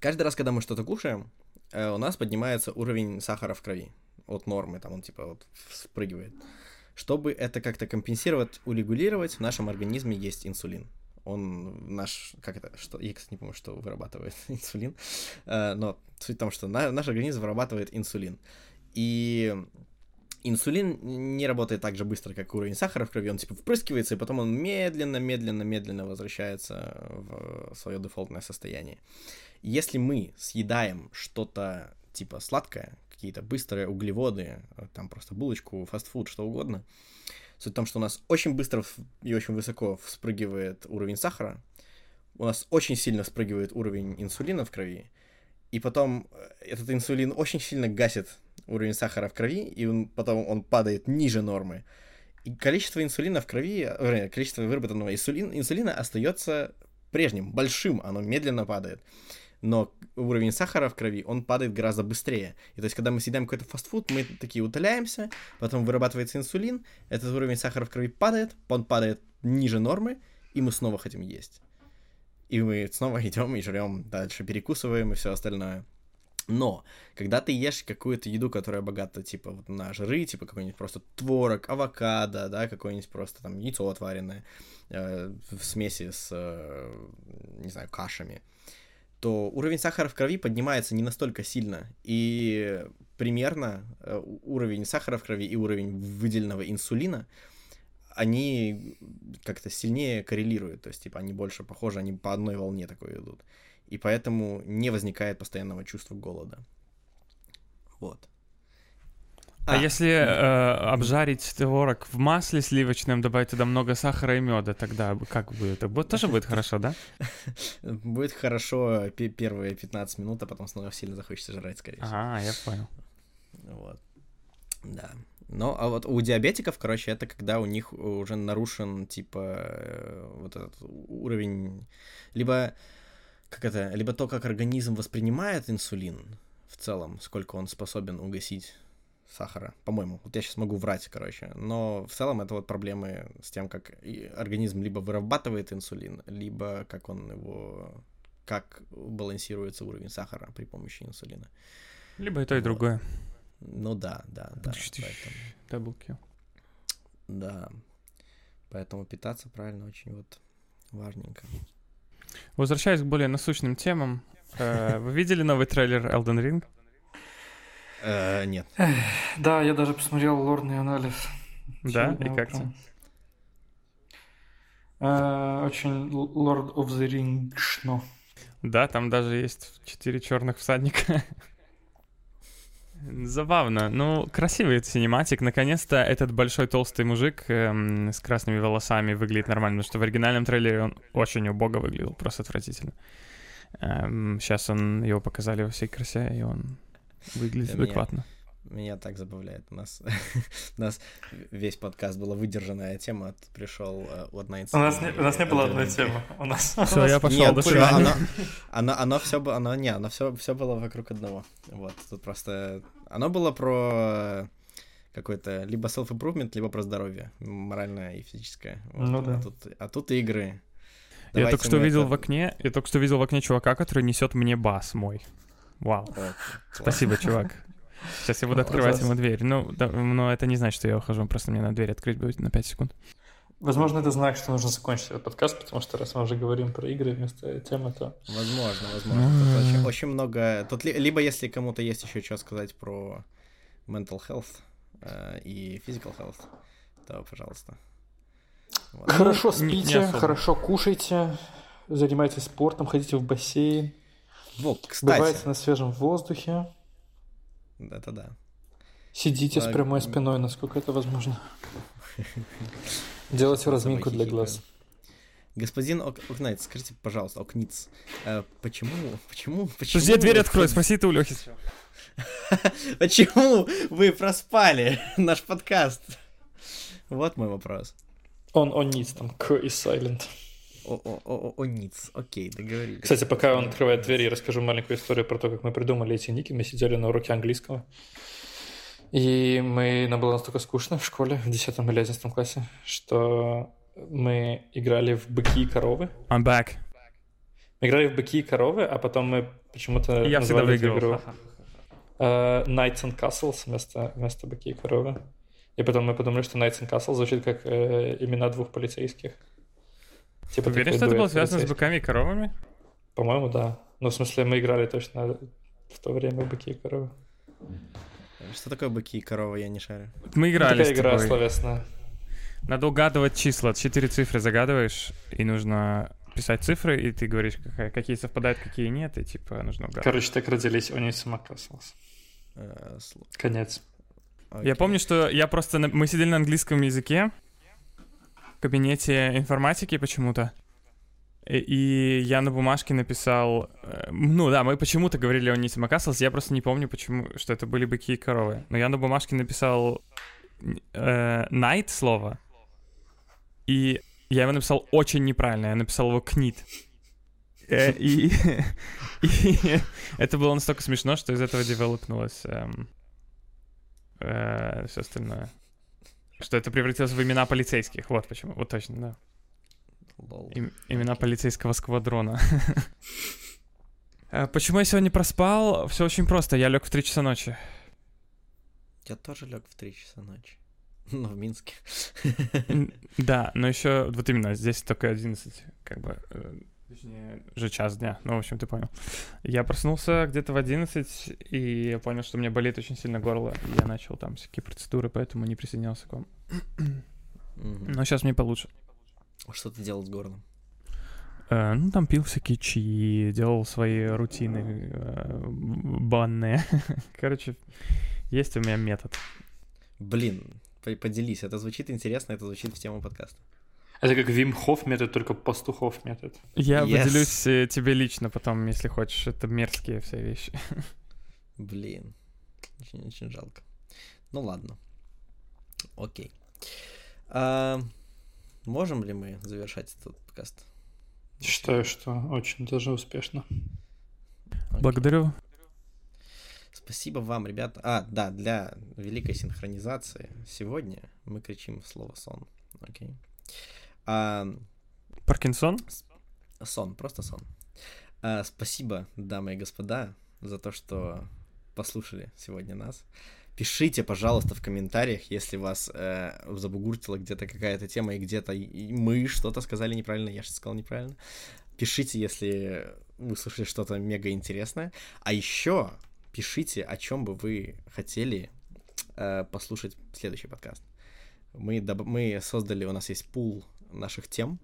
Каждый раз, когда мы что-то кушаем, э, у нас поднимается уровень сахара в крови от нормы, там он типа вот спрыгивает. Чтобы это как-то компенсировать, урегулировать, в нашем организме есть инсулин. Он наш, как это, что, я, кстати, не помню, что вырабатывает инсулин, э, но суть в том, что наш организм вырабатывает инсулин. И инсулин не работает так же быстро, как уровень сахара в крови, он типа впрыскивается, и потом он медленно, медленно, медленно возвращается в свое дефолтное состояние. Если мы съедаем что-то типа сладкое, какие-то быстрые углеводы, э, там просто булочку, фастфуд, что угодно. Суть в том, что у нас очень быстро и очень высоко вспрыгивает уровень сахара, у нас очень сильно спрыгивает уровень инсулина в крови, и потом э, этот инсулин очень сильно гасит уровень сахара в крови, и он, потом он падает ниже нормы. И количество инсулина в крови, вернее, количество выработанного инсулин, инсулина остается прежним, большим, оно медленно падает. Но уровень сахара в крови, он падает гораздо быстрее. И то есть, когда мы съедаем какой-то фастфуд, мы такие утоляемся, потом вырабатывается инсулин, этот уровень сахара в крови падает, он падает ниже нормы, и мы снова хотим есть. И мы снова идем и жрем дальше, перекусываем и все остальное. Но, когда ты ешь какую-то еду, которая богата, типа, вот на жиры, типа какой-нибудь просто творог, авокадо, да, какое-нибудь просто там яйцо отваренное э, в смеси с, э, не знаю, кашами, то уровень сахара в крови поднимается не настолько сильно. И примерно э, уровень сахара в крови и уровень выделенного инсулина они как-то сильнее коррелируют, то есть, типа, они больше похожи, они по одной волне такой идут. И поэтому не возникает постоянного чувства голода. Вот. А, а если э, обжарить творог в масле сливочном, добавить туда много сахара и меда, тогда как это будет, тоже будет хорошо, да? Будет хорошо первые 15 минут, а потом снова сильно захочется жрать, скорее всего. А, я понял. Вот. Да. Ну, а вот у диабетиков, короче, это когда у них уже нарушен, типа, э, вот этот уровень, либо, как это, либо то, как организм воспринимает инсулин в целом, сколько он способен угасить сахара, по-моему. Вот я сейчас могу врать, короче. Но в целом это вот проблемы с тем, как организм либо вырабатывает инсулин, либо как он его... как балансируется уровень сахара при помощи инсулина. Либо и то, и вот. другое. Ну да, да, да. Kill. Да. Поэтому питаться правильно очень вот важненько. Возвращаясь к более насущным темам, э, вы видели новый трейлер Elden Ring? Э, нет. Да, я даже посмотрел лорный анализ. Да, и как тебе? Э, очень Lord of the Rings, но. Да, там даже есть четыре черных всадника. Забавно. Ну, красивый синематик. Наконец-то этот большой толстый мужик эм, с красными волосами выглядит нормально, потому что в оригинальном трейлере он очень убого выглядел, просто отвратительно. Эм, сейчас он его показали во всей красе, и он выглядит адекватно. Меня так забавляет. У нас, у нас весь подкаст была выдержанная тема, а тут пришел uh, одна У нас не, у нас не было одной темы. У нас. Все, я пошел. Нет, до Оно, оно, оно все было, оно не, оно все, все было вокруг одного. Вот тут просто, оно было про какой-то либо self-improvement, либо про здоровье, моральное и физическое. Вот. Ну да. А тут, а тут игры. Давайте я только что видел это... в окне, я только что видел в окне чувака, который несет мне бас мой. Вау. О, Спасибо, чувак. Сейчас я буду открывать ему дверь. Ну, да, но это не значит, что я ухожу, просто мне на дверь открыть будет на 5 секунд. Возможно, это знак, что нужно закончить этот подкаст, потому что раз мы уже говорим про игры вместо темы, то... Возможно, возможно. Тут очень, очень много... Тут ли, либо если кому-то есть еще что сказать про mental health э, и physical health, то, пожалуйста. Вот. Хорошо ну, спите, не, не хорошо кушайте, занимайтесь спортом, ходите в бассейн. Вот, кстати. Бывайте на свежем воздухе. Это да. Сидите а... с прямой спиной, насколько это возможно. Делайте разминку для глаз. Господин Ок Окнайт, скажите, пожалуйста, Окниц, э, почему, почему, почему... Подожди, дверь открой, спроси ты у Лехи. Почему вы проспали наш подкаст? Вот мой вопрос. Он, он ниц, там, К и silent. О, ниц, окей, договорились. Кстати, пока он открывает дверь, я расскажу маленькую историю про то, как мы придумали эти ники. Мы сидели на уроке английского. И мы, нам было настолько скучно в школе, в 10 или 11 классе, что мы играли в быки и коровы. I'm back. Мы играли в быки и коровы, а потом мы почему-то я назвали эту игру uh, Knights and Castles вместо, вместо быки и коровы. И потом мы подумали, что Knights and Castles звучит как э, имена двух полицейских. Типа Уверен, что это было связано с быками и коровами? По-моему, да. Ну, в смысле, мы играли точно в то время быки и коровы. Что такое быки и коровы, я не шарю. Мы играли ну, такая игра словесная. Надо угадывать числа. Четыре цифры загадываешь, и нужно писать цифры, и ты говоришь, какая, какие совпадают, какие нет, и типа нужно угадывать. Короче, так родились они самокасался. Э, Конец. Я помню, что я просто... Мы сидели на английском языке, кабинете информатики почему-то. И, и я на бумажке написал... э, Ну да, мы почему-то говорили о Ните Макаслс, я просто не помню, почему, что это были быки и коровы. Но я на бумажке написал э, night слово, и я его написал очень неправильно, я написал его книт. Э, И, и это было настолько смешно, что из этого девелопнулось все остальное. Что это превратилось в имена полицейских. Вот почему. Вот точно, да. Лол. Им- имена полицейского сквадрона. Э, Почему я сегодня проспал? Все очень просто. Я лег в 3 часа ночи. Я тоже лег в 3 часа ночи. Ну, в Минске. Да, но еще вот именно здесь только 11, как бы, э, точнее, уже час дня. Ну, в общем, ты понял. Я проснулся где-то в 11, и я понял, что у меня болит очень сильно горло. И я начал там всякие процедуры, поэтому не присоединялся к вам. Но сейчас мне получше. Что ты делал с горлом? Э, ну, там пил всякие чаи, делал свои рутины э, банные. Короче, есть у меня метод. Блин, по- поделись. Это звучит интересно, это звучит в тему подкаста. Это как Вим Хофф метод, только пастухов метод. Я Yes. поделюсь э, тебе лично потом, если хочешь. Это мерзкие все вещи. Блин, очень, очень жалко. Ну ладно. Окей. А, можем ли мы завершать этот подкаст? Считаю, что очень даже успешно. Окей. Благодарю. Спасибо вам, ребята. А, да, для великой синхронизации сегодня мы кричим слово сон. Окей. А, Паркинсон? сон, просто сон. А, спасибо, дамы и господа, за то, что послушали сегодня нас. Пишите, пожалуйста, в комментариях, если вас э, забугуртила где-то какая-то тема, и где-то и- мы что-то сказали неправильно, я что сказал неправильно. Пишите, если вы слышали что-то мега интересное. А еще пишите, о чем бы вы хотели э, послушать следующий подкаст. Мы, доб- мы создали, у нас есть пул наших тем,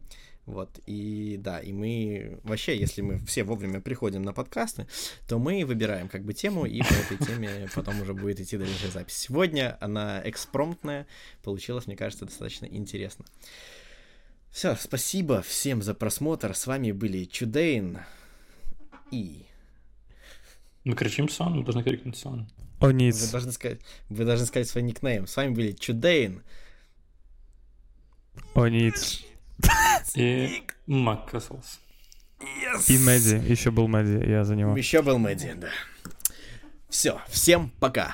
вот, и да, и мы вообще, если мы все вовремя приходим на подкасты, то мы выбираем как бы тему, и по этой теме потом уже будет идти дальше запись. Сегодня она экспромтная, получилось, мне кажется, достаточно интересно. Все, спасибо всем за просмотр. С вами были Чудейн и... Мы кричим сон, мы должны крикнуть сон. Вы Ониц. должны сказать, вы должны сказать свой никнейм. С вами были Чудейн. Ониц. И Маккаслс. И Мэдди. Еще был Мэдди, я за него. Еще был Мэдди, да. Все, всем пока.